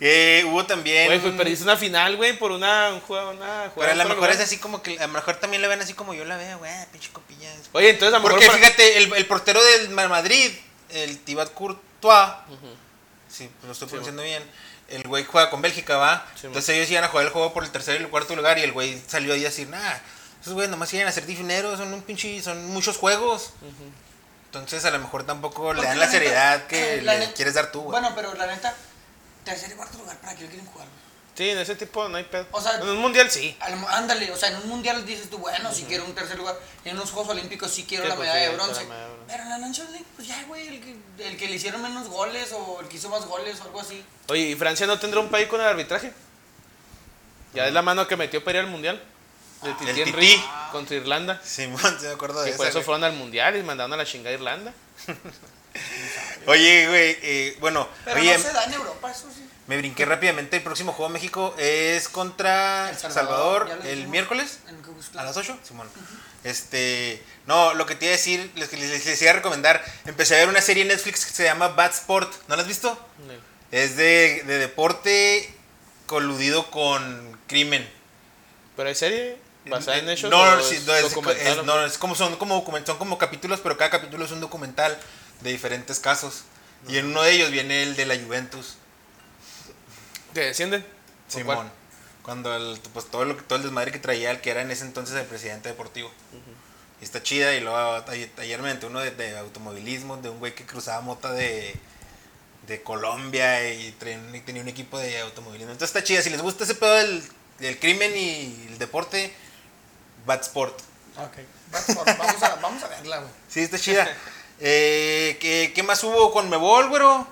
Eh, hubo también.
Güey, pues perdiste una final, güey, por una, un juego, una jugada.
Pero a lo mejor es así como que. A lo mejor también la ven así como yo la veo, güey. Pinche copilla.
Oye, entonces a lo mejor.
Porque
para-
fíjate, el, el portero del Madrid, el Thibaut Courtois, sí, lo estoy
Sí,
pronunciando bien, el güey juega con Bélgica, va.
Sí,
Entonces ellos iban a jugar el juego por el tercer y el cuarto lugar y el güey salió ahí a decir, nah, esos güeyes nomás iban a hacer dinero, son un pinche, son muchos juegos. Entonces a lo mejor tampoco le dan
la
la
neta,
seriedad que
eh, la
le
neta-
quieres dar tú, güey.
Bueno, pero la neta, tercer y cuarto lugar, ¿para qué lo quieren jugar?
Sí, en ese tipo no hay pedo.
O sea-
en un mundial sí.
Ándale, o sea, en un mundial dices tú, bueno, si quiero un tercer lugar, en unos Juegos Olímpicos sí quiero
Sí,
la
pues,
medalla
sí,
de bronce.
la medalla de bronce.
Pero en la Nations League, pues ya, güey, el que, el que le hicieron menos goles o el que hizo más goles o algo así.
Oye, ¿y Francia no tendrá un país con el arbitraje? Ya es la mano que metió para ir al mundial. De Titi
el
Henry contra Irlanda.
Simón, se me acuerdo de
Que por
esa,
eso fueron al mundial y mandaron a la chingada a Irlanda. [laughs] [laughs]
Oye, güey, eh, bueno,
Pero
oye,
no se da en Europa, eso sí.
me brinqué rápidamente. El próximo juego de México es contra
El
Salvador, el miércoles. ¿A las 8? Simón. Este. No, lo que te iba a decir, les, les, les iba a recomendar. Empecé a ver una serie en Netflix que se llama Bad Sport. ¿No la has visto? Es de, de deporte coludido con crimen.
Pero hay serie basada en hechos.
No, no, sí, no, es,
documental,
es- no, es como son como son como capítulos, pero cada capítulo es un documental de diferentes casos. Y en uno de ellos viene el de la Juventus.
¿Que descienden? ¿O
Simón.
cuál?
Cuando el, pues todo, lo, que- todo el desmadre que traía el que era en ese entonces el presidente deportivo. Y está chida. Y luego ayer, me uno de, de automovilismo, de un güey que cruzaba mota de, de Colombia y, traen- tenía un equipo de automovilismo. Entonces está chida. Si les gusta ese pedo del, del crimen y el deporte, Bad Sport.
Ok. Vamos a, vamos a verla, güey.
Sí, está chida. [laughs] Eh, ¿qué, qué más hubo con Mebol, güero?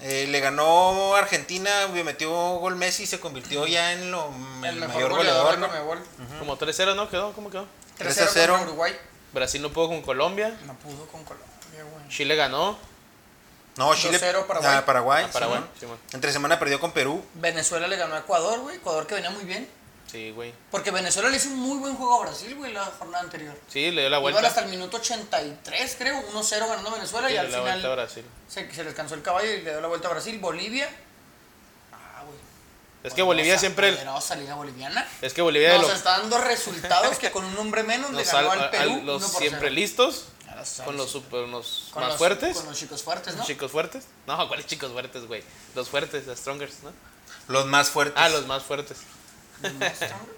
Eh, le ganó Argentina, metió gol Messi y se convirtió ya en lo, el, mayor goleador. ¿no?
de Conmebol.
Como 3-0, ¿no? ¿Quedó? ¿Cómo quedó?
3 a
3-0
0.
contra Uruguay.
Brasil no pudo con Colombia.
No pudo con Colombia, güey.
Chile ganó.
No, Chile.
2-0 Paraguay.
Ah, Paraguay.
A Paraguay.
Simón. Entre semana perdió con Perú.
Venezuela le ganó a Ecuador, güey. Ecuador que venía muy bien.
Sí, güey.
Porque Venezuela le hizo un muy buen juego a Brasil, güey, la jornada anterior.
Sí, le dio la
Iban
vuelta.
hasta el minuto 83, creo, 1-0 ganando Venezuela
Sí,
y
le
al
dio la vuelta a
final
Brasil.
se, se les cansó el caballo y le dio la vuelta a Brasil. Bolivia. Ah, güey.
Es que Bolivia siempre.
Poderosa liga boliviana.
Es que Bolivia
Nos
lo-
está dando resultados que con un hombre menos le ganó al
a-
Perú.
a los
1 por
siempre
0.
listos.
Los,
Con los, super, los
con
más
los-
fuertes.
Con los chicos fuertes, ¿no?
¿Chicos fuertes? No, ¿cuáles chicos fuertes, güey? Los fuertes, the strongers, ¿no?
Los más fuertes.
Ah, los más fuertes.
¿No están?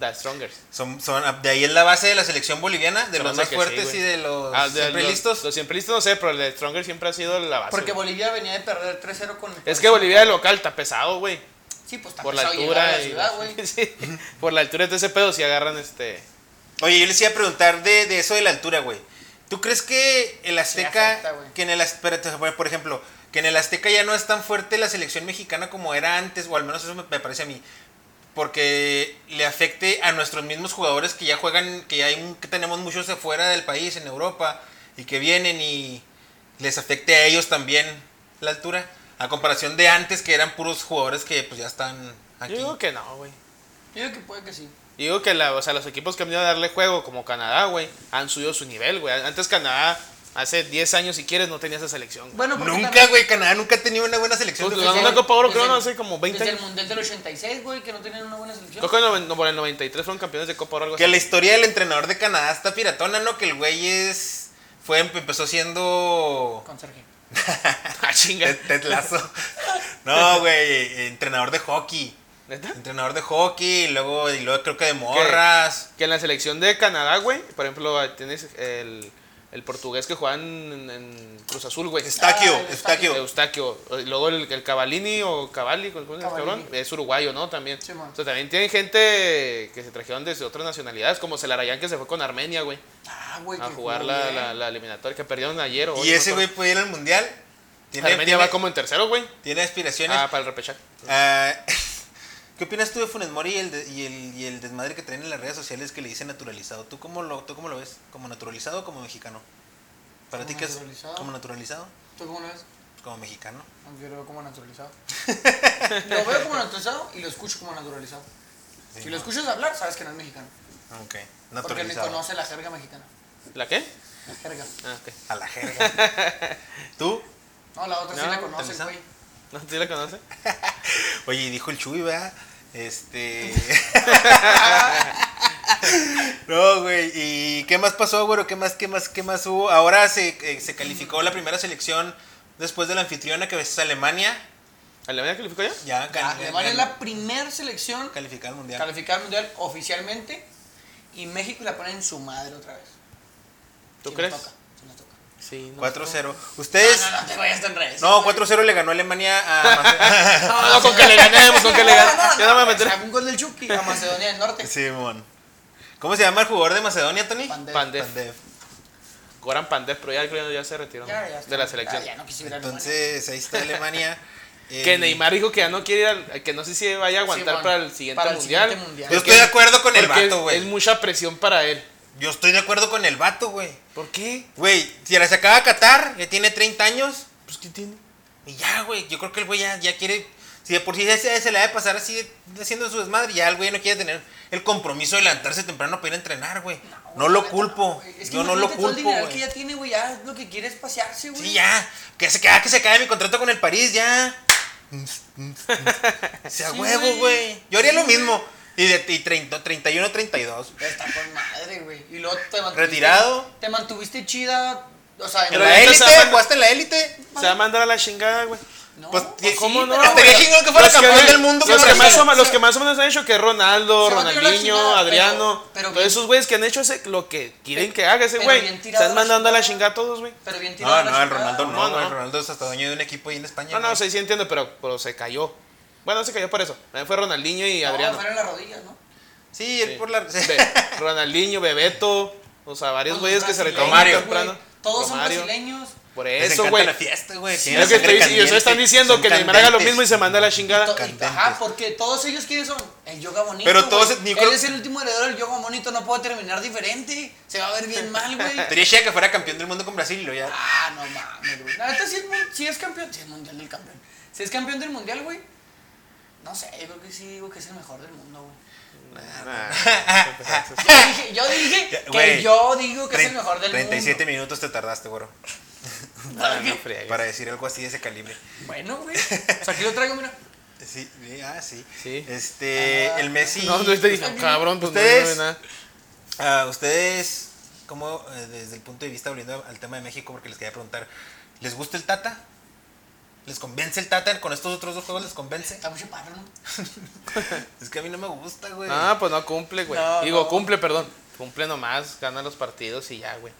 The strongers.
Son, son, de ahí es la base de la selección boliviana, de los más fuertes
sí,
y de los
Ah, de
siempre
los-
listos.
Los siempre listos no sé, pero el de Stronger siempre ha sido la base.
Porque
güey.
Bolivia venía de perder 3-0 con.
Es que Bolivia de local está pesado, güey.
Sí, pues está
Por la
pesado llegar a
altura.
la
y-
ciudad, güey. [laughs]
sí, por la altura de ese pedo si agarran este.
Oye, yo les iba a preguntar de, de eso de la altura, güey. ¿Tú crees que el Azteca,
afecta,
que en el espérate, por ejemplo, que en el Azteca ya no es tan fuerte la selección mexicana como era antes, o al menos eso me, me parece a mí, porque le afecte a nuestros mismos jugadores que ya juegan, que ya hay, un- que tenemos muchos de fuera del país, en Europa, y que vienen y les afecte a ellos también la altura, a comparación de antes que eran puros jugadores que pues ya están aquí.
Yo digo que no, güey.
Yo digo que puede que sí.
Yo digo que la, o sea, los equipos que han venido a darle juego, como Canadá, güey, han subido su nivel, güey. Antes Canadá, hace 10 años, si quieres, no tenía esa selección. güey.
Bueno, porque
Nunca,
también-
güey, Canadá nunca ha tenido una buena selección.
Pues, ganó una Copa Oro,
desde
creo, no
el-
sé, como 20
Desde el. Mundial del 86, güey, que no tenían una buena selección.
Creo que en el noven- por el 93 fueron campeones de Copa Oro, algo
Que
así.
la historia del entrenador de Canadá está piratona, ¿no? Que el güey es. Fue, empezó siendo.
Con Sergio. [laughs]
Ah, chinga.
Ted, Lasso. No, güey, entrenador de hockey.
¿Neta?
Entrenador de hockey, y luego, y luego creo que de morras.
Que en la selección de Canadá, güey, por ejemplo, tienes el, el portugués que juega en, en Cruz Azul, güey.
Estaquio,
Ah,
Estaquio.
Eustaquio. Luego el, el Cavallini o Cavalli, ¿cómo se llama el
Cavallini.
cabrón? Es uruguayo, ¿no? También.
Sí, man.
o sea, también tienen gente que se trajeron desde otras nacionalidades, como Celarayán que se fue con Armenia, güey,
Ah, güey.
a
que
jugar la, la, la eliminatoria que perdieron ayer. o hoy,
Y ese güey puede ir al mundial. Tiene,
Armenia
tiene-
va como en tercero, güey.
tiene aspiraciones.
Ah, para el repechaje.
Ah, [laughs] ¿Qué opinas tú de Funes Mori y el, de- y, el, y el desmadre que traen en las redes sociales que le dicen naturalizado? ¿Tú cómo lo, tú cómo lo ves? ¿Como naturalizado o como mexicano? ¿Para ti
Como
qué es?
naturalizado.
¿Como naturalizado?
¿Tú cómo lo ves?
Como mexicano.
No, Yo lo veo como naturalizado. [laughs] lo veo como naturalizado y lo escucho como naturalizado.
Sí,
si lo escuchas hablar, sabes que no es mexicano.
Ok,
Porque ni
naturalizado.
conoce la jerga mexicana.
¿La qué?
La jerga.
Ah, ok.
A la jerga. [laughs] ¿Tú?
No, la otra sí la conoce,
naturalizado.
güey.
¿No? ¿Sí la conoce? [laughs]
Oye, y dijo el Chuy, ¿verdad? Este. [laughs] no, güey. ¿Y qué más pasó, güey? ¿Qué más, qué más, qué más hubo? Ahora se, eh, se calificó la primera selección después de la anfitriona que es Alemania.
¿Alemania calificó ya?
Ya,
Alemania es la primer selección
calificada al mundial.
calificada al mundial oficialmente y México la pone en su madre otra vez.
¿Tú
Si
crees?
Nos toca, si nos toca.
Sí. no.
4-0. Ustedes.
No, no, no te vayas tan redes.
No, 4-0 le ganó Alemania a. [laughs]
No, no, con que le ganemos, con que le ganemos. Ya no me meteré.
Un gol del Chucky a Macedonia del Norte.
Simón. ¿Cómo se llama el jugador de Macedonia, Tony?
Pandev.
Pandev.
Pandev.
Goran Pandev, pero ya creo que ya se retiró
Ya, ya
de la selección.
Ya.
Entonces, ahí está Alemania. [laughs]
Que
El-
Neymar dijo que ya no quiere ir al, que no sé si vaya a aguantar
Sí, bueno,
para el siguiente
para el
mundial.
siguiente mundial.
Yo estoy de acuerdo con el vato, güey.
Es mucha presión para él.
Yo estoy de acuerdo con el vato, güey.
¿Por qué?
Güey, si la se acaba de Qatar, ya tiene 30 años.
Pues ¿qué tiene?
Y ya, güey, yo creo que el güey ya, ya quiere. Si de por sí se, se le ha de pasar así haciendo su desmadre, ya el güey no quiere tener el compromiso de levantarse temprano para ir a entrenar, güey. No, lo culpo.
Es que
yo no lo
imagínate todo el
culpo,
que ya tiene, güey, ya lo que quiere es pasearse, güey.
Sí, ya. Que se queda, que se cae mi contrato con el París, ya. [laughs] Se a
Sí,
huevo,
güey.
Yo haría lo
Sí,
mismo. Y de y 30, 31, 32.
Está con madre, güey. Y luego te mantuviste.
Retirado.
Te mantuviste chida. O sea,
En la élite, jugaste en la élite.
Se va a mandar a la chingada, güey.
No,
Pues,
pues
¿cómo
sí,
no?
Estaría chingón que fuera
Los que-
del mundo.
Los que, más o, menos- los
se-
que más o menos han hecho que Ronaldo, Ronaldinho,
chingada,
Adriano,
pero- pero
todos
bien-
esos güeyes que han hecho ese, lo que quieren que haga ese güey. Están mandando a la
chingada.
a todos, güey.
Pero bien tirado.
No, no, el. Ronaldo no,
No, no.
El Ronaldo es hasta dueño de un equipo ahí en España.
No, no,
güey.
sí, sí entiendo, pero, pero se cayó. Bueno, no se cayó por eso. También fue Ronaldinho y
No,
Adriano.
fueron las rodillas, ¿no?
Sí, él
Sí.
por la.
Be- [laughs] Ronaldinho, Bebeto, o sea, varios güeyes que se retomaron temprano.
Todos son
Romario.
brasileños.
Por eso, güey.
la fiesta, güey.
Sí,
la
que estoy, ustedes están diciendo
son
que Neymar haga lo mismo y se manda a la chingada.
Ajá, porque todos ellos quiénes son? El yoga bonito.
Pero todos-
Él
creo-
es el último heredero del yoga bonito, no puede terminar diferente. Se va a ver bien mal, güey. [laughs]
Chida que fuera campeón del mundo con Brasil y lo ya.
Ah, no mames, güey. La neta sí es, sí es campeón. Sí es mundial del campeón. Si es campeón del mundial, güey. No sé, yo creo que sí digo que es el mejor del mundo, güey.
Nah,
Yo [laughs] dije, yo dije
Ya,
que yo digo que es el mejor del
37 minutos te tardaste, güey.
nah, [laughs] no.
Para decir algo así de ese calibre.
mundo. Bueno, güey. O sea, aquí lo traigo, mira.
Sí, sí, ah, sí.
Sí.
Este,
Ah.
el Messi.
No, no estoy diciendo, cabrón, pues
¿Ustedes?
no, no, nada.
Ah, ustedes, cómo eh, desde el punto de vista, volviendo al tema de México, porque les quería preguntar, ¿les gusta el Tata? ¿Les convence el Tata con estos otros dos juegos? ¿Les convence?
Está muy chaparro, ¿no? [laughs]
Es que a mí no me gusta, güey.
Ah, pues no cumple, güey.
No,
Digo,
no.
cumple, perdón. Cumple nomás, gana los partidos y ya, güey.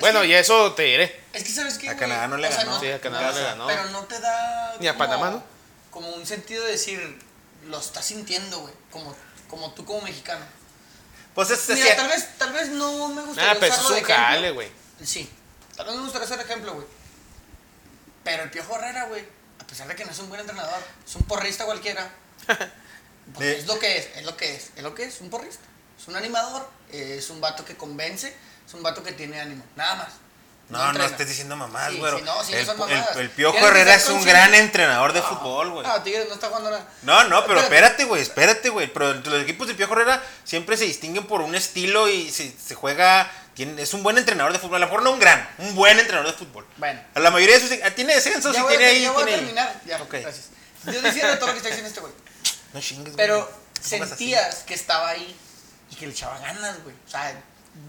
Bueno, y eso te diré.
Es que, ¿sabes qué,
A? Canadá no le
O sea,
ganó.
Sí, a Canadá le ganó.
Pero no te da...
Ni a
como-
Panamá, ¿no?
Como un sentido de decir, lo estás sintiendo, güey. Como, como tú como mexicano.
Pues es,
Mira, tal vez, tal vez no me gustaría
Ah, pero
usarlo
es un jale, güey.
Sí, tal vez me gustaría ser ejemplo, güey. Pero el Piojo Herrera, güey, a pesar de que no es un buen entrenador, es un porrista cualquiera. [laughs] pues es lo que es, es lo que es, es lo que es, un porrista. Es un animador, es un vato que convence, es un vato que tiene ánimo, nada más.
No, no,
entrena.
estés diciendo mamás,
Sí,
güey.
sí, no, sí, no
el,
son
el- el Piojo Herrera es un gran entrenador de
No,
fútbol, güey.
Ah, Tigres no está jugando nada.
No, no, pero
Espérate.
güey, espérate, güey. Pero los equipos de Piojo Herrera siempre se distinguen por un estilo y se, se juega. Tiene, es un buen entrenador de fútbol. A lo mejor no un gran, un buen entrenador de fútbol.
Bueno.
A la mayoría de sus. ah, Tiene descensos y tiene ahí.
ya voy a terminar. Ya,
Ok.
gracias. Yo defiendo todo lo que está diciendo este güey.
No chingues, güey.
Pero
así.
sentías que estaba ahí y que le echaba ganas, güey. O sea,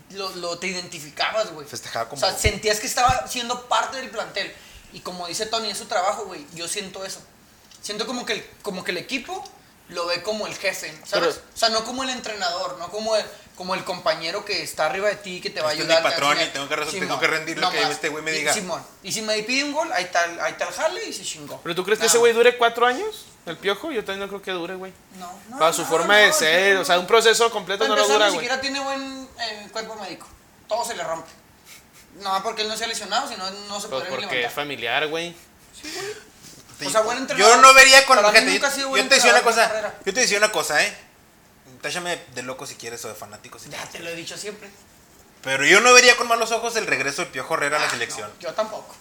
lo, lo te identificabas, güey.
Festejaba como-
O sea, sentías que estaba siendo parte del plantel. Y como dice Tony, es su trabajo, güey. Yo siento eso. Siento como que el, como que el equipo lo ve como el jefe, ¿sabes?
Pero-
o sea, no como el entrenador, no como el, como el compañero que está arriba de ti, que te va a
Este es
ayudar.
mi patrón y tengo que res- tengo que rendir lo que
más.
este güey me
Y-
diga.
Simón. Y si me pide un gol, ahí está, ahí está el jale y se chingó.
¿Pero tú crees que ese güey dure cuatro años? ¿El piojo? Yo también no creo que dure, güey.
No, no.
Para su
no,
forma
no,
de
el
ser, o sea,
no.
un proceso completo no lo dura,
ni
güey.
siquiera tiene buen eh, cuerpo médico. Todo se le rompe. No, porque él no se ha lesionado, sino no se podría ni
porque es
levantar.
familiar, güey.
O sea, buen entrenador.
Yo no vería con.
Ha
yo, te decía una cosa. Yo te decía una cosa, eh. Táchame de loco si quieres o de fanático si
Ya
quieres.
te lo he dicho siempre.
Pero yo no vería con malos ojos el regreso del Piojo Herrera a la
Ah,
selección.
no, yo tampoco.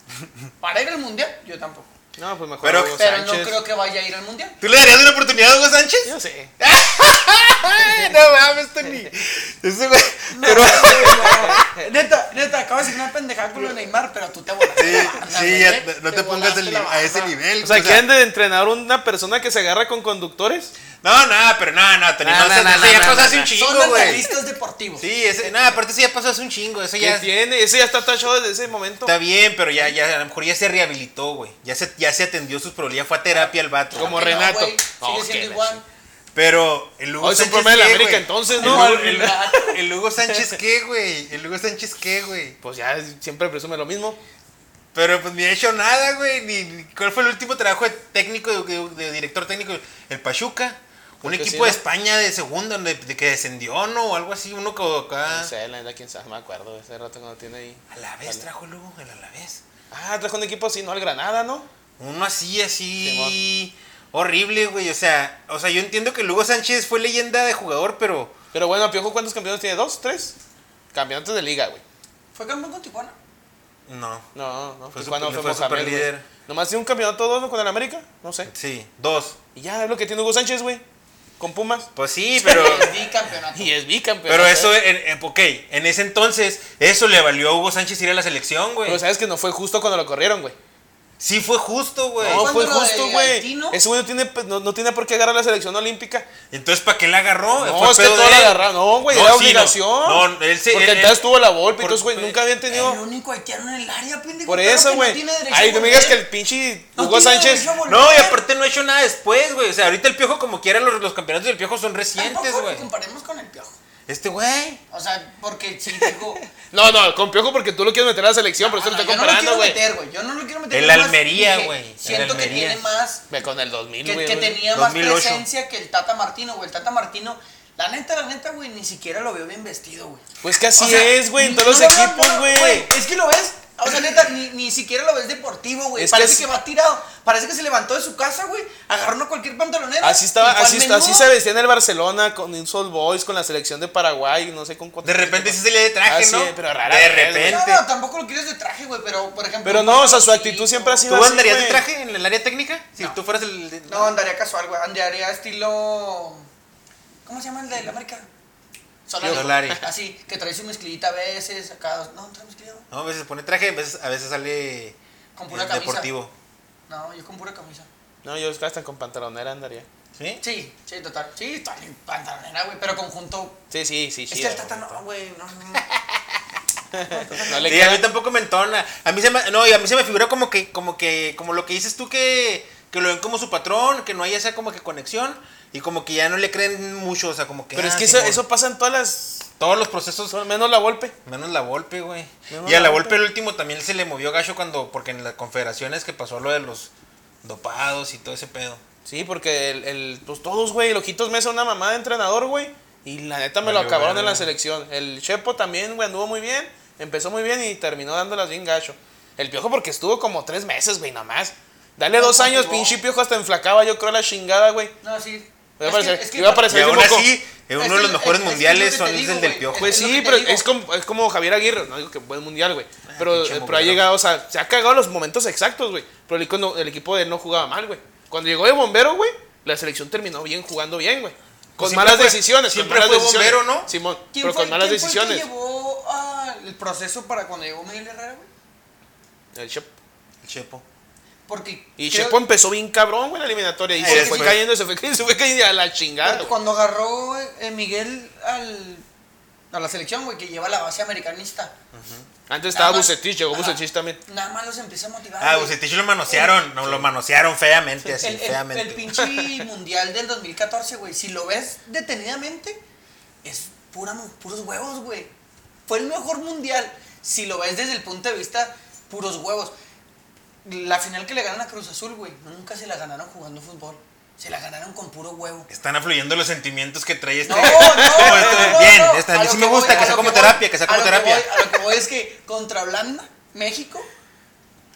Para ir al mundial, yo tampoco.
No, pues mejor
Pero-
Hugo
Pero
Sánchez.
no creo que vaya a ir al mundial.
¿Tú le darías una oportunidad a Hugo Sánchez?
Yo sé.
Ay, [laughs] no mames, Tony. Ese güey. Pero.
Neta, neta, acabas de decir una pendejada con lo de Neymar, pero tú te volaste.
Sí,
la
sí,
güey,
ya
¿eh?
no te pongas
volaste
el-
la
a ese nivel.
O sea,
o sea,
¿quieren de entrenar una persona que se agarra con conductores?
No, no, pero no, no, Tony.
No,
No,
no,
eso- ya
no,
pasó
no,
hace un
Son
chingo, güey.
analistas deportivos.
Sí, ese, no, aparte eso ya pasó hace un chingo. Eso
¿Qué
ya
tiene? Ese ya está tachado desde ese momento.
está bien, pero ya, ya, a lo mejor ya se rehabilitó, güey. Ya se, ya se atendió sus problemas, ya fue a terapia el vato.
Como
no,
Renato.
Sigue siendo igual.
Pero el Hugo
Oh, es un
Sánchez.
problema de la
¿qué,
América, entonces,
El
¿no?
El, [laughs] el Hugo Sánchez, ¿qué, güey? El Hugo Sánchez, ¿qué, güey?
Pues ya siempre presume lo mismo.
Pero pues ni ha hecho nada, güey. Ni, ni- ¿Cuál fue el último trabajo de técnico, de, de director técnico? El Pachuca. Un
que
equipo
sí,
de
¿no?
España de segundo, de, de que descendió, ¿no? O algo así, uno como acá.
No sé, la verdad, quién sabe, me acuerdo. Ese rato cuando tiene ahí.
A la vez trajo el Hugo, el a la vez.
Ah, trajo un equipo así, no al Granada, ¿no?
Uno así, así. Horrible, güey. O sea, o sea, yo entiendo que el Hugo Sánchez fue leyenda de jugador, pero.
Pero bueno, Piojo, ¿cuántos campeones tiene? ¿Dos? ¿Tres? Campeonatos de liga, güey.
¿Fue campeón con Tijuana?
No.
No, no,
Fue
cuando
super-
fue
fue
Mohamed, güey. Nomás tiene un campeonato dos ¿no? con el América, no sé.
Sí, dos.
Y ya es lo que tiene Hugo Sánchez, güey. Con Pumas.
Pues sí, [laughs] pero.
Es bicampeonato.
Y es bicampeón.
Pero eso, en, en- ok, en ese entonces, eso le valió a Hugo Sánchez ir a la selección, güey.
Pero sabes que no fue justo cuando lo corrieron, güey.
Sí fue justo, güey.
No, fue justo, güey. Ese güey no tiene, no, no tiene por qué agarrar la selección olímpica.
Entonces, ¿para qué la agarró?
No,
Fue
es que todo la agarraron. No, güey,
No,
era
sí,
obligación.
No, él se-
Porque
él-
entonces
él-
tuvo la Volpe,
por-
entonces, güey, nunca habían tenido...
El único haitiano en el área, pendejo.
Por eso, güey. Ay, no me digas que el pinche Hugo Sánchez...
No, y aparte no ha hecho nada después, güey. O sea, ahorita el piojo, como quiera, los, los campeonatos del piojo son recientes, güey.
comparemos con el piojo.
Este güey.
O sea, porque si [laughs] digo.
No, no, con Piojo porque tú lo quieres meter a la selección, por eso
No,
lo
no,
estoy
yo no lo
comparando,
quiero
güey.
meter, güey. Yo no lo quiero meter.
El Almería, güey. El
Siento que tiene más.
Ve con el 2000,
Que,
güey.
que
güey.
tenía más
2008.
presencia que el Tata Martino, güey. El Tata Martino, la neta, la neta, güey, ni siquiera lo veo bien vestido, güey.
Pues que así
O sea,
es, güey, en todos
no
los
lo
equipos,
no,
güey.
Es que lo ves. O sea, neta, ni, ni siquiera lo ves deportivo, güey.
Es que
Parece
así-
que, va tirado. Parece que se levantó de su casa, güey. Agarró cualquier pantalonera.
Así estaba, así, así se vestía en el Barcelona con Insol Boys, con la selección de Paraguay, no sé con cuánto-
De repente sí se le de traje,
Ah, sí,
¿no?
pero rara
De repente.
No, no, tampoco lo quieres de traje, güey. Pero, por ejemplo.
Pero
un
no, o sea, su actitud siempre ha sido
¿Tú
así,
andarías de traje en el área técnica? Si
No.
tú fueras el. de-
No, andaría casual, güey. Andaría estilo. ¿Cómo se llama el de la América? Solari.
Solari. [laughs]
Así, que trae su mezclita a veces, acá. No, trae mezclilla.
No, a veces pone traje, a veces, a veces sale.
Con pura camisa.
Deportivo.
No, yo con pura camisa.
No, yo hasta con pantalonera andaría.
¿Sí?
Sí, sí, total. Sí, está en pantalonera, güey. Pero conjunto.
Sí, sí, sí, sí.
es que el Tata no, güey. No, no.
No [laughs] le
Sí, a mí tampoco me entona. A mí se me, no, y a mí se me figura como que, como que, como lo que dices tú que, que lo ven como su patrón, que no hay esa como que conexión y como que ya no le creen mucho, o sea, como que.
Pero es
ah,
que eso, eso pasa en todas las.
todos los procesos,
son- Menos la golpe.
menos la Volpe, güey.
Menos
Y a
la. Volpe
el último también se le movió gacho cuando, porque en las confederaciones que pasó lo de los dopados y todo ese pedo.
Sí, porque el, el- pues todos, güey, el Ojitos Mesa una mamá de entrenador, güey. Y la neta me lo acabaron en la selección. El Chepo también, güey, anduvo muy bien. Empezó muy bien y terminó dándolas bien gacho. El Piojo porque estuvo como tres meses, güey, nomás. Dale
No,
dos
pues,
años, pinche Piojo hasta enflacaba, yo creo, la chingada, güey.
No, sí.
Iba a
Es
parecer,
que- es que-
iba a parecer
Y aún así, eh, uno
es
de los mejores
es- es
mundiales
es
son es
digo,
el del. Piojo.
Pues
Es
sí, pero es como, es como Javier Aguirre, no digo que buen mundial, güey. Pero,
pinche
pero ha llegado, o sea, se ha cagado los momentos exactos, güey. Pero el, equipo de él no jugaba mal, güey. Cuando llegó de bombero, güey, la selección terminó bien, jugando bien, güey. Con
Pues
malas
siempre fue-
decisiones,
siempre
con malas
fue
decisiones.
bombero, ¿no?
Simón,
¿Quién
pero
fue-
con malas
quién
decisiones.
llevó ah, el proceso para cuando llegó Miguel Herrera, güey?
El Chepo.
El Chepo.
Porque
Y
creo-
Chepo empezó bien cabrón, güey, en la eliminatoria. Y se fue cayendo, se fue cayendo, se fue cayendo a la chingada. güey.
cuando agarró eh, Miguel al, a la selección, güey, que lleva la base americanista.
Antes estaba
más-
Bucetich, llegó
Ajá.
Bucetich también.
Nada más los empieza a motivar.
Ah. Bucetich lo manosearon, no, lo manosearon feamente, así,
el, el-
feamente.
el pinche [laughs] mundial del 2014, güey, si lo ves detenidamente, es pura, puros huevos, güey. Fue el mejor mundial. Si lo ves desde el punto de vista, puros huevos. La final que le ganan a Cruz Azul, güey, nunca se la ganaron jugando fútbol. Se la ganaron con puro huevo.
Están afluyendo los sentimientos que trae este.
No, [laughs] no, no,
este-
no,
Bien,
no.
esta, a
A
sí me
que
gusta
voy-
que sea como
que voy-
terapia, que sea como
que
terapia.
voy- A lo que voy es que contra Holanda, México,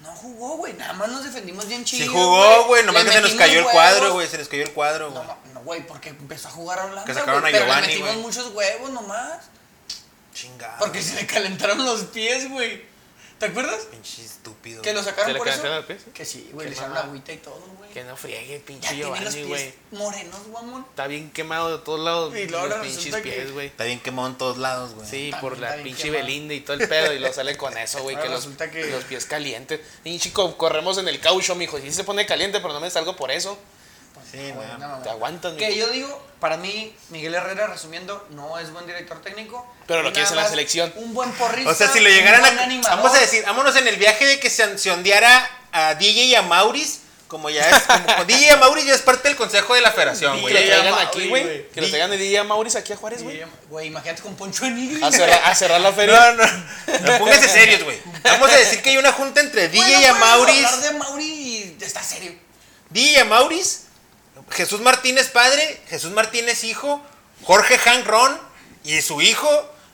no jugó, güey. Nada más nos defendimos bien chido.
Sí jugó, güey, nomás que se nos cayó el cuadro, güey, se les cayó el cuadro,
No,
güey.
no, no, güey, porque empezó a jugar a Holanda.
Que sacaron a
pero
Giovanni,
le metimos
güey.
muchos huevos nomás.
Chingado.
Porque se le calentaron los pies, güey. ¿Te acuerdas?
Pinche estúpido.
Que lo
¿Se
sacaron
le
por eso.
calentaron los pies?
Que sí, güey, le echaron agüita y todo, güey.
Que no friegue,
Ya
pinche
los
Giovanni, güey.
morenos, guamón.
Está bien quemado de todos lados
Y
los pinches pies, güey.
Está bien quemado en todos lados, güey.
Sí,
También
por la pinche
quemado.
Belinda y todo el pedo y lo sale con eso, güey, [laughs] que los,
resulta que-
los pies calientes. Y chico, corremos en el caucho, mijo. Sí se pone caliente, pero no me salgo por eso.
Sí,
Güey,
no.
no,
Te aguantas,
Que yo digo, para mí, Miguel Herrera, resumiendo, no es buen director técnico.
Pero lo
Y
quieres en la selección.
Un buen porrista.
O sea, si lo llegaran a.
animador.
Vamos a decir, vámonos en el viaje de que se, se ondeara a DJ y a Mauris. Como ya es. Como, DJ y a Mauris ya es parte del consejo de la federación,
Que lo traigan aquí, güey. Que lo traigan de DJ Maurice aquí a Juárez, güey.
Güey, imagínate con Poncho en
A cerrar, a cerrar la feria.
No, no. no pónganse serios, güey. Vamos a decir que hay una junta entre DJ y a
Bueno,
Mauris.
hablar de Mauri y está serio.
DJ y a Mauris. Jesús Martínez padre. Jesús Martínez hijo. Jorge Hank Ron. Y su hijo.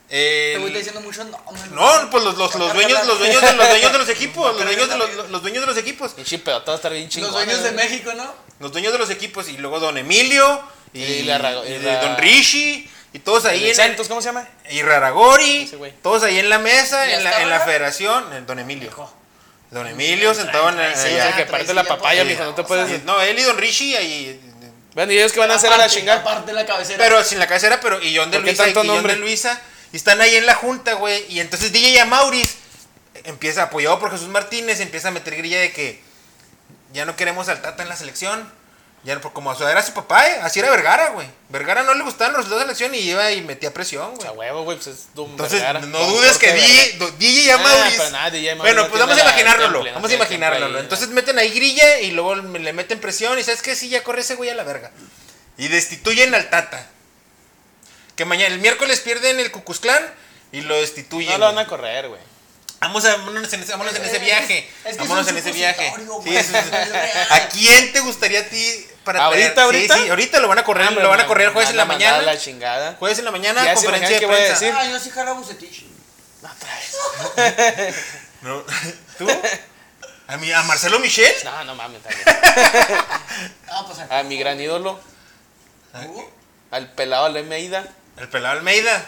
eh,
Te voy diciendo mucho no.
no, pues los, los, los dueños, los dueños de los [laughs] dueños de los equipos, los dueños de los, los dueños de los equipos,
Pinche pedo, estar bien chingón.
Los dueños de
güey.
México, ¿no?
los dueños de los equipos y luego Don Emilio y,
Y la
y
la-
Don Rishi y todos ahí en
Santos, ¿cómo se llama?
y Raragori, todos ahí en la mesa,
¿Y
en la, en la federación, eh, Don Emilio,
Hijo.
Don Emilio sentado en
Sí,
allá.
el que parte la papaya, mijo, no te puedes...
No, él y Don Rishi ahí
Bueno, y ellos que van a hacer a la chingada.
Aparte de la cabecera.
Pero sin la cabecera, pero y John de
¿Por qué
Luisa, y
tanto
John
nombre?
de Luisa. Y están ahí en la junta, güey. Y entonces DJ Amauris empieza, apoyado por Jesús Martínez, empieza a meter grilla de que ya no queremos al Tata en la selección. Ya, no- como era su papá, eh, así era Vergara, güey. Vergara no le gustaban los resultados de la selección y iba y metía presión,
O
güey.
sea, huevo, güey, pues es Don
Entonces,
Vergara.
no
Don
dudes que DJ, DJ
Ah, DJ Amauris
bueno,
no
pues vamos a imaginárnoslo. Vamos a imaginárnoslo. Entonces meten ahí grilla y luego le meten presión y sabes que sí, ya corre ese güey a la verga. Y destituyen al Tata. Que mañana, el miércoles pierden el Cucuzclán y lo destituyen.
No lo van a correr, güey.
Vamos a, vámonos en ese, vámonos en ese
Es-
viaje.
es que
vámonos
es
en ese viaje. Sí, es-. [laughs] ¿A quién te gustaría a ti para
¿Ahorita,
traer?
ahorita?
Sí, sí, ahorita lo van a correr,
Ah,
lo van a correr jueves en la mañana.
la chingada.
Jueves en la mañana,
Ya
conferencia de prensa.
decir.
Ah, yo sí jalo Bucetich.
Otra [laughs] vez.
No. ¿Tú? ¿A, mi, ¿A Marcelo Michel?
No, no mames, también.
Ah, pues
A mi gran ídolo,
¿Tú?
al pelado Almeida.
El pelado Almeida.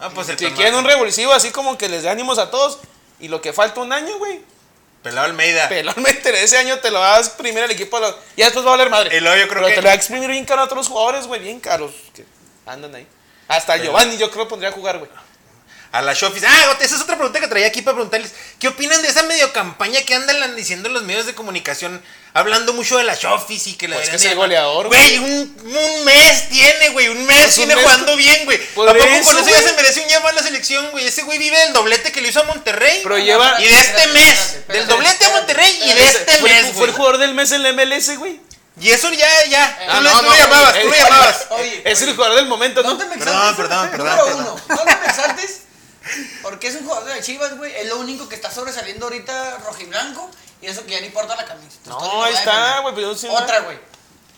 Ah, pues el
Si quieren un revulsivo así como que les dé ánimos a todos. Y lo que falta un año, güey.
Pelado Almeida.
Pelón, métele, ese año te lo vas a exprimir al equipo. los- Ya después va a valer madre.
Y luego yo creo
Pero
que-
te lo va a exprimir bien caro a otros jugadores, güey. Bien caros. Que andan ahí. Hasta
Pero-
Giovanni yo creo pondría a jugar, güey.
a la Shofis. Ah, esa es otra pregunta que traía aquí para preguntarles. ¿Qué opinan de esa medio campaña que andan diciendo los medios de comunicación? Hablando mucho de la Shofis y que la
pues que es el goleador,
güey. Un, un, mes tiene, güey. Un mes pues tiene jugando bien, güey. ¿A poco con eso ya se merece un llamado a la selección, güey? Ese güey vive del doblete que le hizo a Monterrey.
Pero lleva.
Y de este mes. Del doblete a Monterrey y de este mes.
Fue el jugador del mes en la MLS, güey.
Y eso ya, ya. tú, no, lo llamabas, tú lo llamabas.
Oye, es el jugador del momento, ¿no?
No te me
Perdón, perdón, perdón.
Número uno, no te me exaltes. Porque es un jugador de Chivas, güey. Es lo único que está sobresaliendo ahorita rojiblanco. Y eso que ya no importa la camisa.
No, ahí está, güey.
Otra, güey.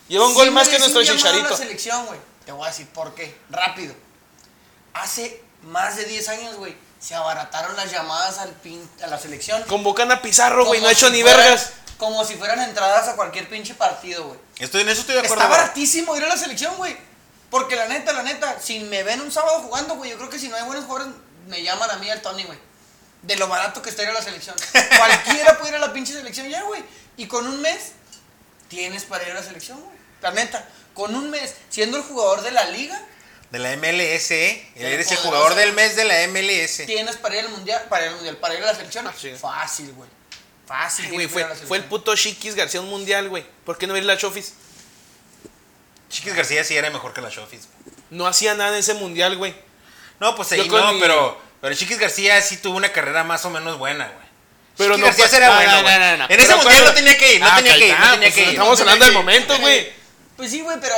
Lleva un gol más que nuestro chicharito.
la selección, güey. Te voy a decir por qué. Rápido. Hace más de 10 años, güey. Se abarataron las llamadas al pin, a la selección.
Convocan a Pizarro, güey. No ha hecho ni vergas.
Como si fueran entradas a cualquier pinche partido, güey.
Estoy en eso estoy de acuerdo.
Está baratísimo ir a la selección, güey. Porque la neta, la neta, si me ven un sábado jugando, güey, yo creo que si no hay buenos jugadores, me llaman a mí al Tony, güey. De lo barato que está ir a la selección. [laughs] Cualquiera puede ir a la pinche selección ya, güey. Y con un mes, tienes para ir a la selección, güey. La neta, con un mes, siendo el jugador de la liga.
De la MLS, ¿eh? Eres el jugador del mes de la MLS.
Tienes para ir al mundial, para ir al mundial, para ir a la selección. Ah, Fácil, güey. Fácil,
güey. Fue, fue el puto Chiquis García un mundial, güey. ¿Por qué no ir a la Chofis?
Chiquis García sí era mejor que la Chofis.
No hacía nada en ese mundial, güey.
No, pues ahí no, pero, pero Chiquis García sí tuvo una carrera más o menos buena, güey. Pero Chiquis no, García era bueno, no, no, no, En ese mundial no tenía que ir, no ah, tenía que ir, no tenía pues que ir.
Estamos hablando del momento, güey.
Pues sí, güey, pero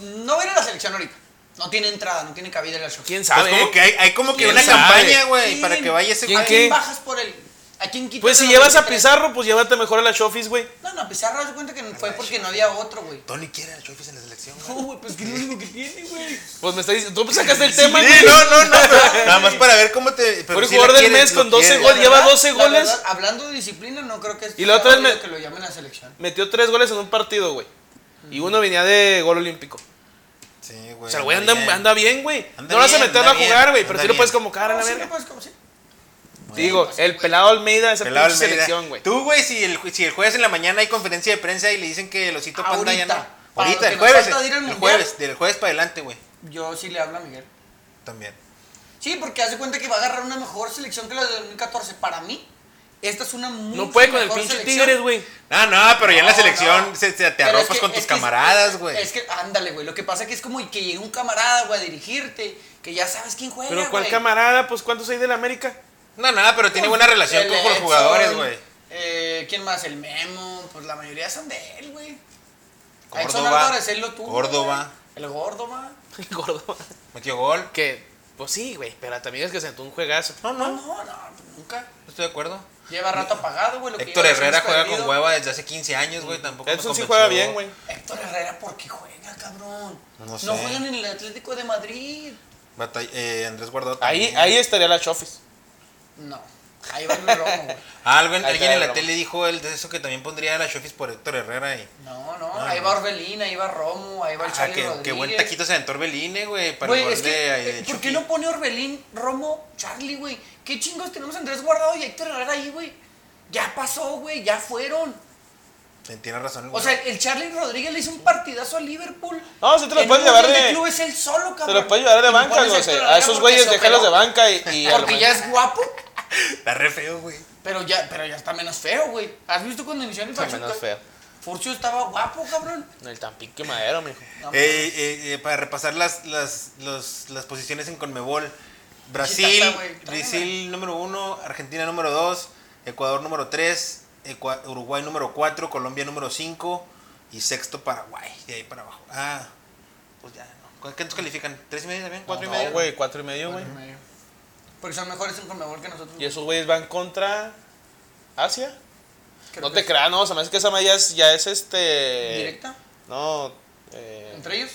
no va a ir a la selección ahorita. No tiene entrada, no tiene cabida en la show.
¿Quién sabe? Pues
como que hay, hay como que una campaña, güey, para que vaya ese
¿Quién qué? bajas por él? ¿A quién
Pues si llevas a Pizarro, pues llévate mejor a la Chofis, güey.
No, no, Pizarro se cuenta que fue porque no había otro, güey.
Tony quiere a la Chofis en la selección,
güey. No, güey, pues que es lo único que tiene, güey.
Pues me está diciendo, tú sacaste el tema, güey.
Sí, no, no, no, [laughs] nada más para ver cómo te.
Fue el jugador del mes con 12 goles, lleva 12 goles.
hablando de disciplina, no creo que es
y la otra vez
que lo llamen a selección.
Metió 3 goles en un partido, güey. Y uno venía de gol olímpico.
Sí, güey.
O sea, el güey anda, anda bien, güey. No vas a meterlo a jugar, güey, pero sí lo puedes convocar a la verga. Digo, pues, el pelado Almeida es la selección, güey.
Tú, güey, si el, si el jueves en la mañana hay conferencia de prensa y le dicen que el osito panda ya no. Ahorita, el jueves. El jueves, del jueves para adelante, güey.
Yo sí le hablo a Miguel.
También.
Sí, porque hace cuenta que va a agarrar una mejor selección que la de 2014. Para mí, esta es una muy
No puede con el pinche Tigres, güey.
No, no, pero ya en la selección se, te arropas con tus camaradas, güey.
Es que, ándale, güey. Lo que pasa es que es como que llegue un camarada, güey, a dirigirte, que ya sabes quién juega.
Pero ¿cuál camarada? Pues ¿cuántos hay del América?
No, nada, pero tiene buena relación con los jugadores, güey.
Eh, ¿Quién más? El Memo. Pues la mayoría son de él, güey. Córdoba. él lo tuvo,
Córdoba.
El Córdoba. [laughs]
El Córdoba.
Metió gol.
Que, pues sí, güey. Pero también es que sentó un juegazo.
No, no, no, no, nunca.
Estoy de acuerdo.
Lleva rato apagado, güey.
Héctor Herrera juega con hueva desde hace 15 años, güey. Tampoco
Eso sí juega bien, güey.
Héctor Herrera, ¿por qué juega, cabrón? No sé. No juegan en el Atlético de Madrid.
eh, Andrés Guardado.
Ahí, ahí estaría la Chofis.
No. Ahí va el romo, güey.
Ah, alguien, en la tele dijo el de eso que también pondría a la Chofis por Héctor Herrera y.
No, no, ahí va Orbelín, ahí va Romo, ahí va el ah, Charlie
qué, qué buen taquito se aventó Orbelín, güey. Para
güey, es que, ¿Por qué no pone Orbelín, Romo, Charlie, güey? ¿Qué chingos tenemos Andrés Guardado y Héctor Herrera ahí, güey? Ya pasó, güey, ya fueron.
Tiene razón.
O sea, el Charlie Rodríguez le hizo un partidazo a Liverpool.
No, se te lo puedes llevar de.
club es el solo, cabrón.
Se lo puedes llevar de banca, güey. A esos güeyes déjalos de banca y. y
porque ya es guapo.
Está re feo, güey.
Pero ya, pero ya está menos feo, güey. ¿Has visto cuando inició el
Está menos feo.
Furcio estaba guapo, cabrón.
El tampique madero, mijo.
eh, eh, eh, para repasar las, las, los, las posiciones en Conmebol. Brasil, Brasil número uno, Argentina número dos, Ecuador número tres, Uruguay número cuatro, Colombia número cinco y sexto Paraguay, de ahí para abajo. Ah, pues ya, ¿no? ¿Qué nos califican? ¿Tres y medio también? ¿Cuatro y medio?
güey, cuatro y medio, güey.
Porque son mejores en Conmebol que nosotros.
¿Y esos güeyes van contra Asia? no te creas, no, se me hace que esa malla ya es este.
¿Directa?
No. Eh...
¿Entre ellos?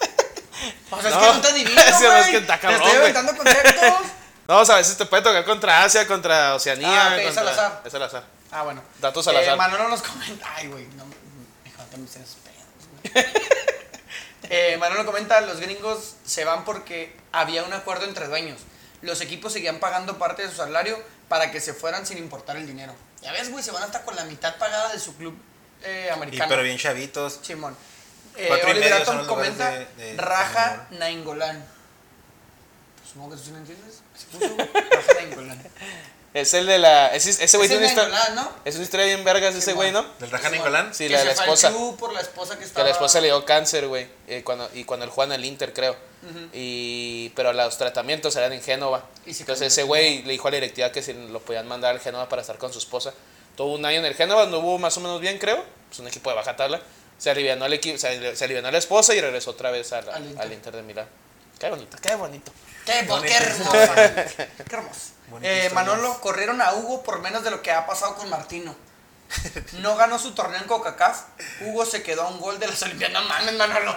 [laughs] o sea, es que no está divino, güey. [laughs] Es que está cabrón, te estoy inventando conceptos. [laughs]
no, a veces te puede tocar contra Asia, contra Oceanía.
Ah, ok, es al azar.
Es al azar.
Ah, bueno.
Datos al azar.
Eh, Manolo nos comenta. Ay, güey, no. Hijo, te me pedos, eh, Manolo comenta: los gringos se van porque había un acuerdo entre dueños los equipos seguían pagando parte de su salario para que se fueran sin importar el dinero. Ya ves, güey, se van hasta con la mitad pagada de su club eh, americano.
Y pero bien chavitos.
Simón. Eh, Oliver comenta Raja Nainggolan. Supongo que tú sí lo entiendes. [laughs] Se puso. Raja Nainggolan.
Es el de la. Ese ese güey
Es
tiene
el
una historia.
¿no?
Es una historia bien vergas ese güey, ¿no?
¿Del Raja
man.
Sí,
Que
la de la esposa.
por la esposa que
Que
estaba.
la esposa le dio cáncer, güey. eh, cuando, y cuando él juega en el Inter, creo. y, pero los tratamientos eran en Génova.
Y se
Entonces ese güey le dijo a la directiva que si lo podían mandar al Génova para estar con su esposa. Tuvo un año en el Génova, no hubo más o menos bien, creo. Es un equipo de baja tabla. Se alivianó, el equipo, se, se alivianó la esposa y regresó otra vez la-
Al Inter.
al Inter de Milán. Qué bonito, qué bonito.
Qué, bo-
Bonito. [laughs]
qué hermoso. qué hermoso. Eh,
historia.
Manolo, corrieron a Hugo por menos de lo que ha pasado con Martino. No ganó su torneo en CONCACAF. Hugo se quedó a un gol de las Olimpiadas. No mames, Manolo.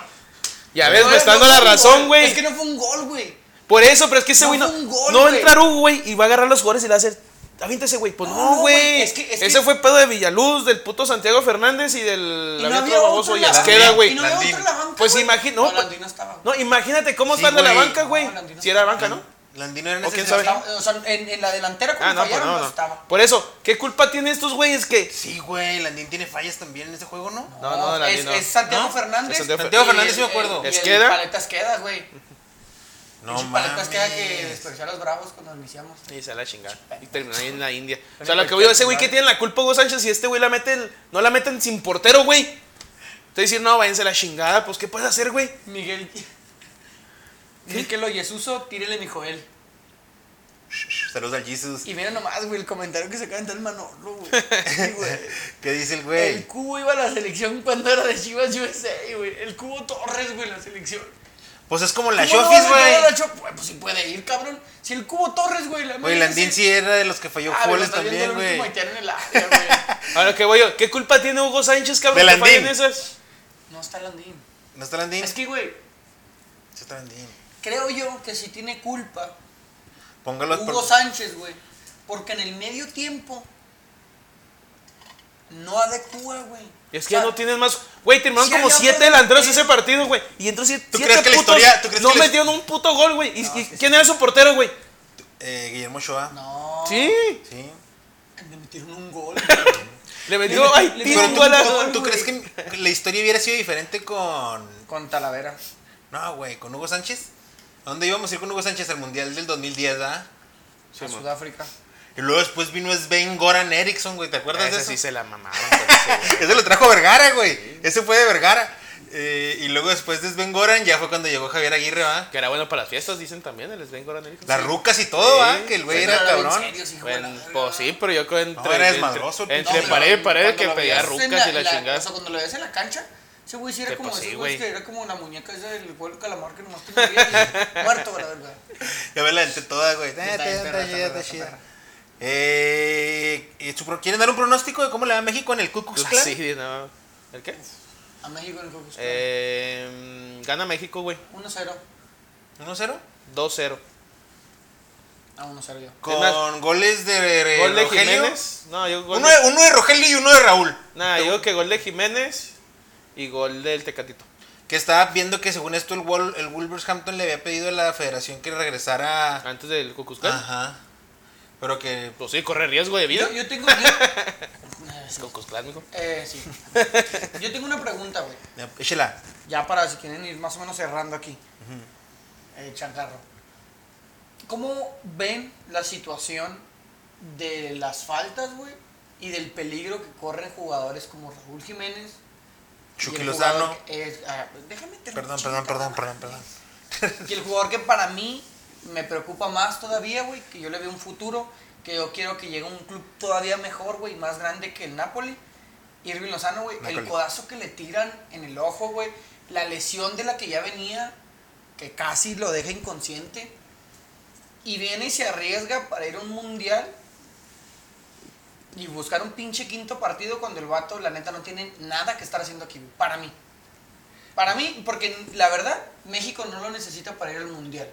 Ya ves,
No,
me está
no
dando la razón, güey.
Es que no fue un gol, güey.
Por eso, pero es que ese
No
güey no,
fue un gol,
no va a entrar Hugo, güey, y va a agarrar a los jugadores y le va a hacer. Avienta ese güey. Pues
No, güey, es que- es
ese
que-
fue pedo de Villaluz, del puto Santiago Fernández y del
Y
la
no había
baboso y
la
Asqueda, güey.
Y no había
Landín.
otro en la banca.
Pues imagina-
No,
no,
Landín no estaba.
No, imagínate cómo
Sí,
está la banca, güey.
No,
si era banca, ¿no?
Landino era en
¿O
ese
quién sabe?
Estaba- o sea, en, en la delantera
Ah,
cuando
no, pues
fallaron
no,
no,
no.
estaba.
Por eso, ¿qué culpa tienen estos güeyes que.
Sí, güey, Landín tiene fallas también en ese juego, ¿no?
No, no,
es,
Landín no.
es Santiago
¿No?
Fernández.
Es Santiago
Fernández sí me acuerdo.
Esqueda.
Paleta Esqueda, güey.
No mames.
Esqueda que despreció a los bravos cuando iniciamos.
Y se la chingada. Y terminó ahí en la India. O sea, lo que voy a
que
ese güey que tiene la culpa Hugo Sánchez y este güey la meten, no la meten sin portero, güey. Te dicen, no, váyanse a la chingada, pues ¿qué puedes hacer, güey?
Miguel. Miquel Oyesuso, tírele mi Joel.
Saludos al Jesus.
Y mira nomás, güey, el comentario que se acaba de el Manolo, güey. Sí, güey. [laughs]
¿Qué dice el
El
güey?
cubo iba a la selección cuando era de Chivas USA, güey. El cubo Torres, güey, la selección.
Pues es como la
¿Cómo no
Shofis,
vas a llevar a
güey.
Pues, pues sí puede ir, cabrón. Si el cubo Torres, güey. La
Güey, Landín sí era de los que falló
Ah,
goles también, güey.
güey. [laughs]
Ahora que voy yo, ¿qué culpa tiene Hugo Sánchez, cabrón?
De
que fallen esas?
No está Landín.
¿No está Landín?
Es que, güey,
Sí está Landín.
creo yo que si tiene culpa
Póngalo
Hugo
por...
Sánchez, güey. Porque en el medio tiempo no adecua, güey.
Y es
O
que
sea,
ya no tienes más. Güey, terminaron
Sí
como siete delanteros
delantero.
ese partido, güey. Y entró siete,
¿Tú
siete
crees que la
putos.
historia- tú crees
no
que la-
metieron un puto gol, güey. ¿Y,
No,
y
sí,
quién
sí.
era su portero, güey?
Eh, Guillermo Ochoa.
No.
Sí.
Sí.
Me metieron un gol. [laughs]
Le metió, ay,
le-
Pero tú,
gol a-
tú- crees que la historia hubiera sido diferente con...
Con Talavera.
No, güey, con Hugo Sánchez? ¿A dónde íbamos a ir con Hugo Sánchez al Mundial del 2010, ah?
Sí,
a
man.
Sudáfrica.
Y luego después vino Sven Goran Eriksson, güey, ¿te acuerdas de
Ese
eso?
sí se la mamaron. [laughs] ese,
lo trajo Vergara, güey. Ese fue de Vergara. Eh, y luego después de Sven Goran ya fue cuando llegó Javier Aguirre, ¿va?
que era bueno para las fiestas, dicen también. El Sven Goran Eriksson.
Las
Sí.
rucas y todo, ¿va?
Sí.
Que el güey
Sí,
era cabrón.
de la
Bueno, pues sí, pero yo creo entre,
era
entre,
desmadroso,
entre.
No,
pared y pared que pedía rucas y la
O
chingada.
sea, cuando lo ves en la cancha, ese güey sí era como
pues
esos
sí, güey.
que era como la muñeca esa del juego calamar que nomás te moría y [laughs] muerto, la verdad.
Ya me la aventé toda, güey.
Está
Eh, está- está
está
Eh, ¿y su pro- ¿Quieren dar un pronóstico de cómo le va a México en el Ku Klux Klan?
Sí, no. ¿El qué?
A México en el Cocos.
Eh, gana México, güey.
1-0.
1-0.
2-0.
A 1-0 yo.
Con
más,
goles de
Gol de
Rogelio.
Jiménez. No, yo gol
Uno
de,
uno de Rogelio y uno de Raúl.
Nah, yo digo que gol de Jiménez y gol del Tecatito.
Que estaba viendo que según esto el, Wol- el Wolverhampton le había pedido a la federación que regresara.
Antes del Cucuzcán.
Ajá. Pero que.
Pues sí, corre riesgo de vida.
Yo, yo tengo. [laughs]
Cucuzclán, mijo.
Eh, sí. [laughs] Yo tengo una pregunta, güey.
ya, Échela.
Ya para si quieren ir más o menos cerrando aquí. Eh, Chancarro. ¿Cómo ven la situación de las faltas, güey? Y del peligro que corren jugadores como Raúl Jiménez.
Chucky Lozano.
es- ah, déjame terminar,
Perdón, perdón, perdón, perdón, perdón.
Y el jugador que para mí me preocupa más todavía, güey, que yo le veo un futuro, que yo quiero que llegue a un club todavía mejor, güey, más grande que el Napoli. Irving Lozano, güey, el codazo que le tiran en el ojo, güey, la lesión de la que ya venía, que casi lo deja inconsciente, y viene y se arriesga para ir a un mundial y buscar un pinche quinto partido cuando el vato, la neta, no tiene nada que estar haciendo aquí, para mí. Para mí, porque la verdad, México no lo necesita para ir al mundial.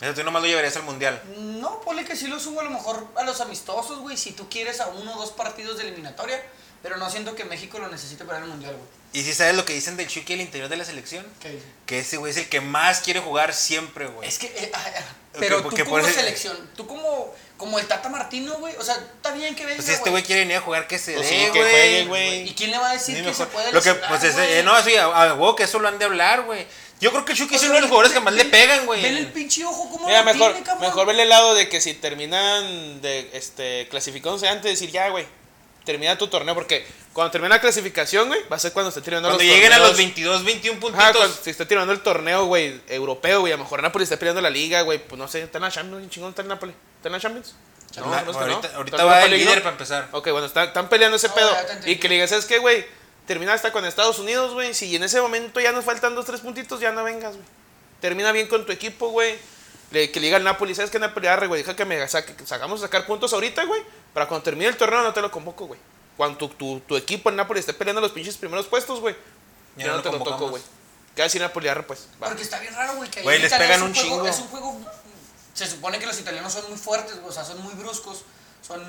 Eso tú nomás lo llevarías al mundial.
No, ponle que sí lo subo a lo mejor a los amistosos, güey, si tú quieres a uno o dos partidos de eliminatoria, pero no siento que México lo necesite para ir al mundial, güey.
Y si sabes lo que dicen del Chucky al interior de la selección,
¿Qué dice?
que ese güey es el que más quiere jugar siempre, güey.
Es que, eh, ah, ah, Pero
Que-
tú como
por
selección, tú como, como el Tata Martino, güey, o sea, está bien que venga,
Pues este güey quiere venir a jugar que se
Pues
dé,
sí, que juegue,
güey.
¿Y quién le va a decir
Ni
que
mejor.
se puede
Lo que, pues, es, eh, no, sí, a, a que eso lo han de hablar, güey. Yo creo que el Chucky es uno de los jugadores que más le pegan, güey.
Ven el pinche ojo como
Mira,
lo
mejor,
tiene, cabrón.
mejor verle el lado de que si terminan de este clasificándose antes de decir ya, güey. Termina tu torneo porque cuando termina la clasificación, güey, va a ser cuando esté terminando
Cuando
los
lleguen a los
torneos.
22, 21 puntitos.
Ajá, cuando se esté tirando el torneo, güey, europeo, güey. A lo mejor Napoli está peleando la liga, güey. Pues no sé, está en la Champions, un chingón está en Napoli. ¿Está en la Champions? No que no.
ahorita
Está
ahorita va el líder
¿no?
para empezar.
Ok, bueno, está- están peleando ese
No,
pedo. Y que le digas, ¿sabes qué, güey? Termina hasta con Estados Unidos, güey. Si en ese momento ya nos faltan dos, tres puntitos, ya no vengas, güey. Termina bien con tu equipo, güey. Le- que le diga al Napoli, ¿sabes qué, Napoli? Arre, güey, deja que me saque, sacamos a sacar puntos ahorita, güey. Para cuando termine el torneo no te lo convoco, güey. Cuando tu, tu, tu equipo en Napoli esté peleando los pinches primeros puestos, güey.
Ya
Ya,
no
no te
lo
toco, güey. ¿Qué va a decir Napoli? Arre, pues. va.
Porque está bien raro, güey, que ahí
Güey,
en
les
Italia
pegan
es
un
juego-
chingo.
Es un juego. Se supone que los italianos son muy fuertes, güey, o sea, son muy bruscos, son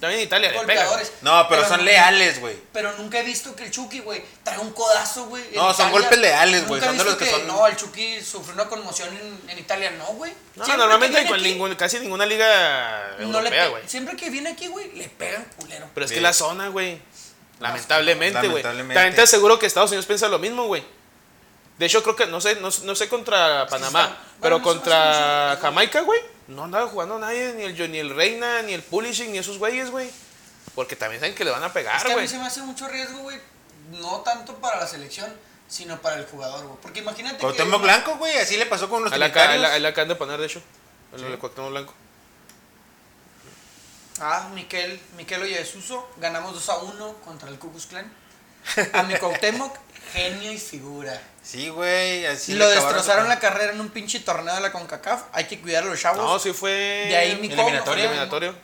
También en Italia le
golpeadores.
No, pero, son leales, güey.
Pero nunca he visto que el Chucky, güey, trae un codazo, güey.
No, son golpes leales, güey, son de los que son-
No, el Chucky sufrió una conmoción en, en Italia, no, güey.
No,
Siempre
normalmente
aquí,
ningún- casi ninguna liga
no le
europea,
pe-
güey.
Siempre que viene aquí, güey, le pegan culero.
Pero es que la zona, güey. Lamentablemente, güey.
Lamentablemente.
También te aseguro que Estados Unidos piensa lo mismo, güey. De hecho, creo que, no sé, no, no sé contra Panamá,
está-
pero
bueno,
contra. Jamaica, güey, no andaba jugando nadie, ni el, ni el Reina, ni el Pulisic, ni esos güeyes, güey. Porque también saben que le van a
Es
pegar,
que a mí
güey.
se me hace mucho riesgo, güey. No tanto para la selección, sino para el jugador, güey. Porque imagínate que.
Cuauhtémoc Blanco, güey, así le pasó con los trinitarios.
la- ahí la acaban de poner, de hecho. El, el Cuauhtémoc blanco.
Ah, Miquel, Miquel Oyesuso, ganamos 2 a 1 contra el Ku Klux Klan. A mi Cuauhtémoc, genio y figura.
Sí, güey, así
lo destrozaron
de-
la carrera en un pinche torneo de la CONCACAF. Hay que cuidar a los chavos.
No, sí fue.
De ahí mi coco,
eliminatoria.
¿no?
eliminatorio.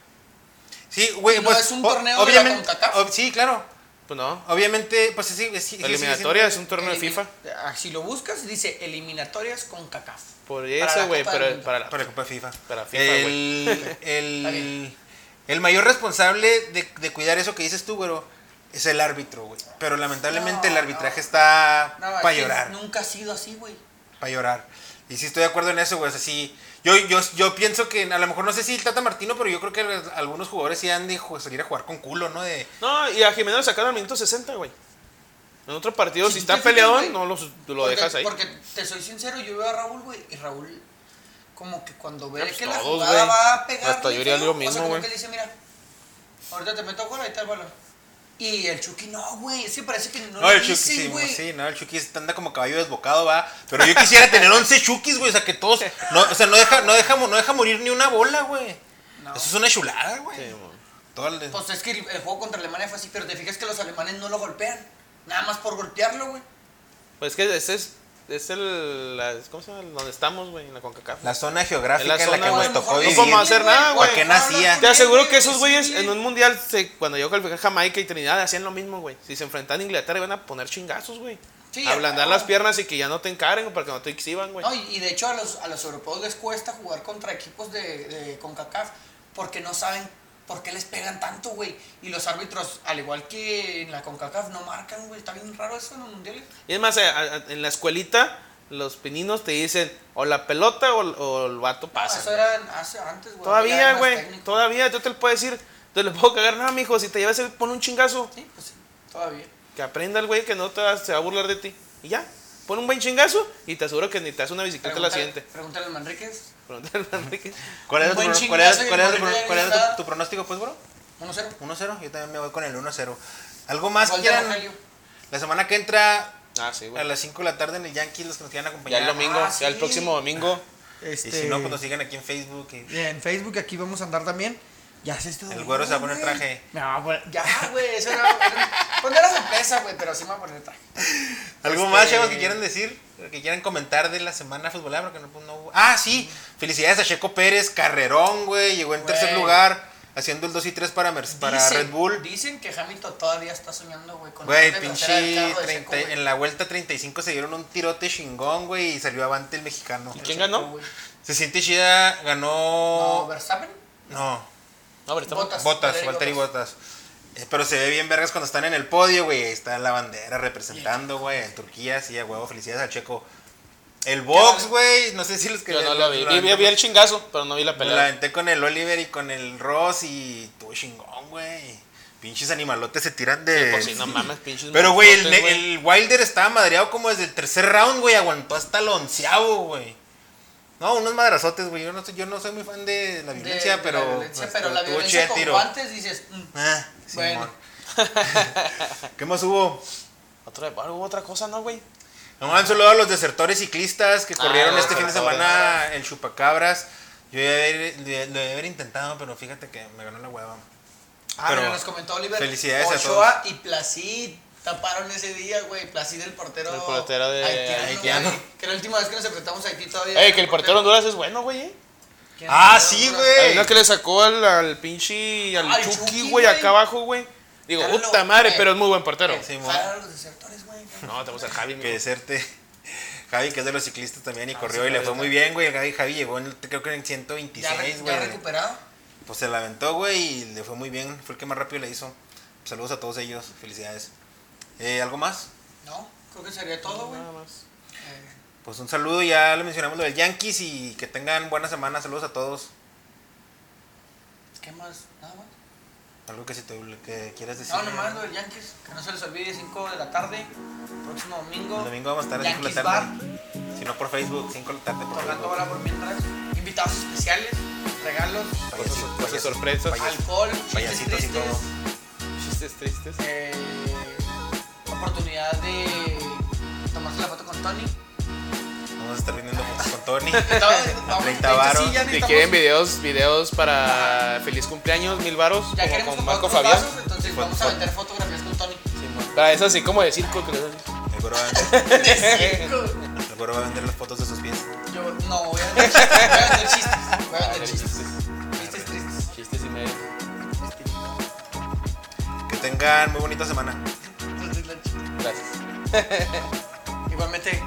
Sí, güey,
No
pues.
es un torneo de la
obviamente,
CONCACAF.
Sí, claro.
Pues no.
Obviamente, pues sí, sí, sí,
eliminatoria es un torneo de FIFA.
Ah, Si lo buscas, dice eliminatorias CONCACAF.
Por
Para
eso, güey, pero para la.
Para la Copa FIFA.
Para FIFA, [laughs]
el,
Está
el,
bien.
el mayor responsable de, de cuidar eso que dices tú, güero, es el árbitro, güey. Pero lamentablemente
No,
el arbitraje
no.
está
No,
para llorar.
Nunca ha sido así, güey.
Para llorar. Y sí estoy de acuerdo en eso, güey. O sea, sí, yo, yo, yo pienso que a lo mejor no sé si el Tata Martino, pero yo creo que algunos jugadores sí han de salir a jugar con culo, ¿no? De,
No, y a Jiménez lo sacaron al minuto 60, güey. En otro partido,
Si
está peleado,
güey,
no los- lo
Porque-
dejas ahí.
Porque te soy sincero, yo veo a Raúl, güey, y Raúl, como que cuando ve
pues
que la
todos,
jugada
güey.
va a pegar.
Hasta yo haría lo mismo,
O sea, como
güey.
que dice, mira, ahorita te meto gol, ahí está el balón. Y el Chucky, no, güey, es que parece que no,
No,
lo
el Chucky,
dice,
sí,
güey.
sí, no, el Chucky anda como caballo desbocado, va. Pero yo quisiera tener 11 Chukis, güey, o sea, que todos, no, o sea, no deja, no deja, no deja morir ni una bola, güey.
No.
Eso es una chulada, güey.
Sí,
el-
Pues es que el, el juego contra Alemania fue así, pero te fijas que los alemanes no lo golpean. Nada más por golpearlo, güey.
Pues que ese es, es el. la- ¿Cómo se llama? Donde estamos, güey, en la CONCACAF.
la zona geográfica
Es la
en la
zona,
que
güey.
nos tocó
No
vivir.
podemos hacer nada, güey.
¿Para qué nacía?
Te aseguro que esos güeyes en un mundial, se, cuando llegó a calificar Jamaica y Trinidad, hacían lo mismo, güey. Si se enfrentaban a Inglaterra, iban a poner chingazos, güey.
Sí,
Ablandar las piernas y que ya no te encaren para que no te exhiban, güey.
No, y, y de hecho a los, a los europeos les cuesta jugar contra equipos de, de CONCACAF porque no saben por qué les pegan tanto, güey. Y los árbitros, al igual que en la CONCACAF, no marcan, güey. Está bien raro eso en los mundiales.
Y es más, a- a- en la escuelita, los pininos te dicen o la pelota o, o el vato
No,
pasa.
eso era hace, antes, güey.
Todavía, güey. Todavía, yo te lo puedo decir. Te le puedo cagar nada, mijo. Si te llevas pon un chingazo.
Sí, pues sí, todavía.
Que aprenda el güey que no te va, se va a burlar de ti. Y ya. Pon un buen chingazo y te aseguro que ni te hace una bicicleta la siguiente.
Pregúntale al Manríquez.
¿Cuál era, tu, cuál era- cuál era
el
cuál era tu- tu pronóstico, pues, bro?
1-0.
1-0. Yo también me voy con el 1-0. ¿Algo más quieran? La semana que entra,
Ah, sí,
a las 5 de la tarde en el Yankees, los que nos quieran
Ya
acompañar.
el domingo,
Ah,
ya el
sí.
próximo domingo.
Y si no, pues nos siguen aquí en Facebook. y-
En Facebook aquí vamos a andar también. Ya se está
El güero se va a poner traje.
A poner- Ya, [laughs] güey, eso era. era- Pues no era sorpresa, güey, pero sí me va a poner traje.
¿Algo
Este-
más, chavos, que quieran decir? Que quieran comentar de la semana futbolera, porque no, pues, no hubo- Ah, sí. Felicidades a Checo Pérez, carrerón, güey. Llegó en tercer
Güey.
lugar, haciendo el 2 y 3 para, Merce- para
Dicen-
Red Bull.
Dicen que Hamilton todavía está soñando, güey, con la
Güey,
parte
pinche
delantera del carro de
30
Checo, güey.
en la vuelta 35 se dieron un tirote chingón, güey, y salió avante el mexicano.
¿Y quién
Checo,
ganó?
güey.
Se siente chida,
No,
ganó...
Verstappen.
No,
No, estamos-
Botas.
Botas,
Valtteri.
Botas. Eh, Pero se ve bien vergas cuando están en el podio, güey. Ahí está la bandera representando, güey. En Turquía, sí, a huevo. Felicidades al Checo. El box, güey. No sé si los que.
Yo no lo vi. Vi, vi- el chingazo, pero no vi la
Me la
pelea.
aventé con el Oliver y con el Ross y tuvo chingón, güey. Pinches animalotes se tiran de.
Pues sí, no mames, pinches.
Pero, güey, el, el Wilder estaba madreado como desde el tercer round, güey. Aguantó hasta el onceavo, güey. No, unos madrazotes, güey. Yo no, soy, yo no soy muy fan de la
De-
violencia,
de
pero.
la violencia,
pues,
pero la violencia con guantes dices. mm,
Ah,
Bueno. [laughs]
¿Qué más hubo?
Otra, hubo otra cosa, ¿no, güey?
No, un saludo a los desertores ciclistas que
Ah,
corrieron este fin de semana el Chupacabras. Yo ya lo debí haber intentado, pero fíjate que me ganó la hueva.
Ah,
Pero
nos comentó Oliver.
felicidades a
Ochoa y Placid taparon ese día, güey. Placid, el portero.
El portero de
haitiano.
haitiano.
güey, Que la última vez que nos enfrentamos a Haití todavía.
Ey, que el portero de Honduras es bueno, güey. eh.
Ah, sí, güey.
Hay una que le sacó al, al pinche. al
Al
Chucky, güey,
güey.
acá abajo, güey. Digo,
Carlos,
puta madre,
güey.
pero es muy buen portero.
Sí,
los desertores, güey.
No, tenemos al Javi,
Que deserte. [laughs] Javi, que es de los ciclistas también y
Ah,
corrió
sí,
y le fue muy bien, güey. Javi, Javi llegó en, creo que en
Ya,
126,
re- ya
güey.
recuperado.
Pues se la aventó, güey, y le fue muy bien. Fue el que más rápido le hizo. Saludos a todos ellos. Felicidades. Eh, ¿Algo más?
No, creo que sería todo, güey.
Nada más.
Eh,
Pues un saludo, ya le mencionamos lo del Yankees y que tengan buena semana. Saludos a todos.
¿Qué más? Nada más.
Algo que si te que quieras decir.
No, nomás lo de Yankees. Que no se les olvide, 5 de la tarde. Próximo domingo.
El domingo vamos a estar a 5 de
Yankees
la
Bar.
tarde. Si no por Facebook, 5 de la tarde por
Tocando bola por mientras. Invitados especiales. Regalos.
Cosas
payasito,
sorpresas.
Alcohol.
Payasitos y todo.
Chistes tristes.
eh, oportunidad de tomarse la foto con Tony.
Vamos a estar vendiendo fotos con Tony.
Vamos,
30
de hecho,
varos.
sí,
Si quieren videos, videos para feliz cumpleaños, mil varos,
Ya
como
queremos
con Marco Fabián.
vasos, entonces vamos a vender fotografías con Tony.
Para eso así como de circo que
El güero va a vender, [laughs] el güero va a vender las fotos de sus pies.
Yo no voy a vender chistes. Voy a vender [laughs] chistes. Voy a vender chistes.
Chistes,
Chistes tristes.
chistes y medio.
Que tengan muy bonita semana.
Gracias. [laughs]
Igualmente,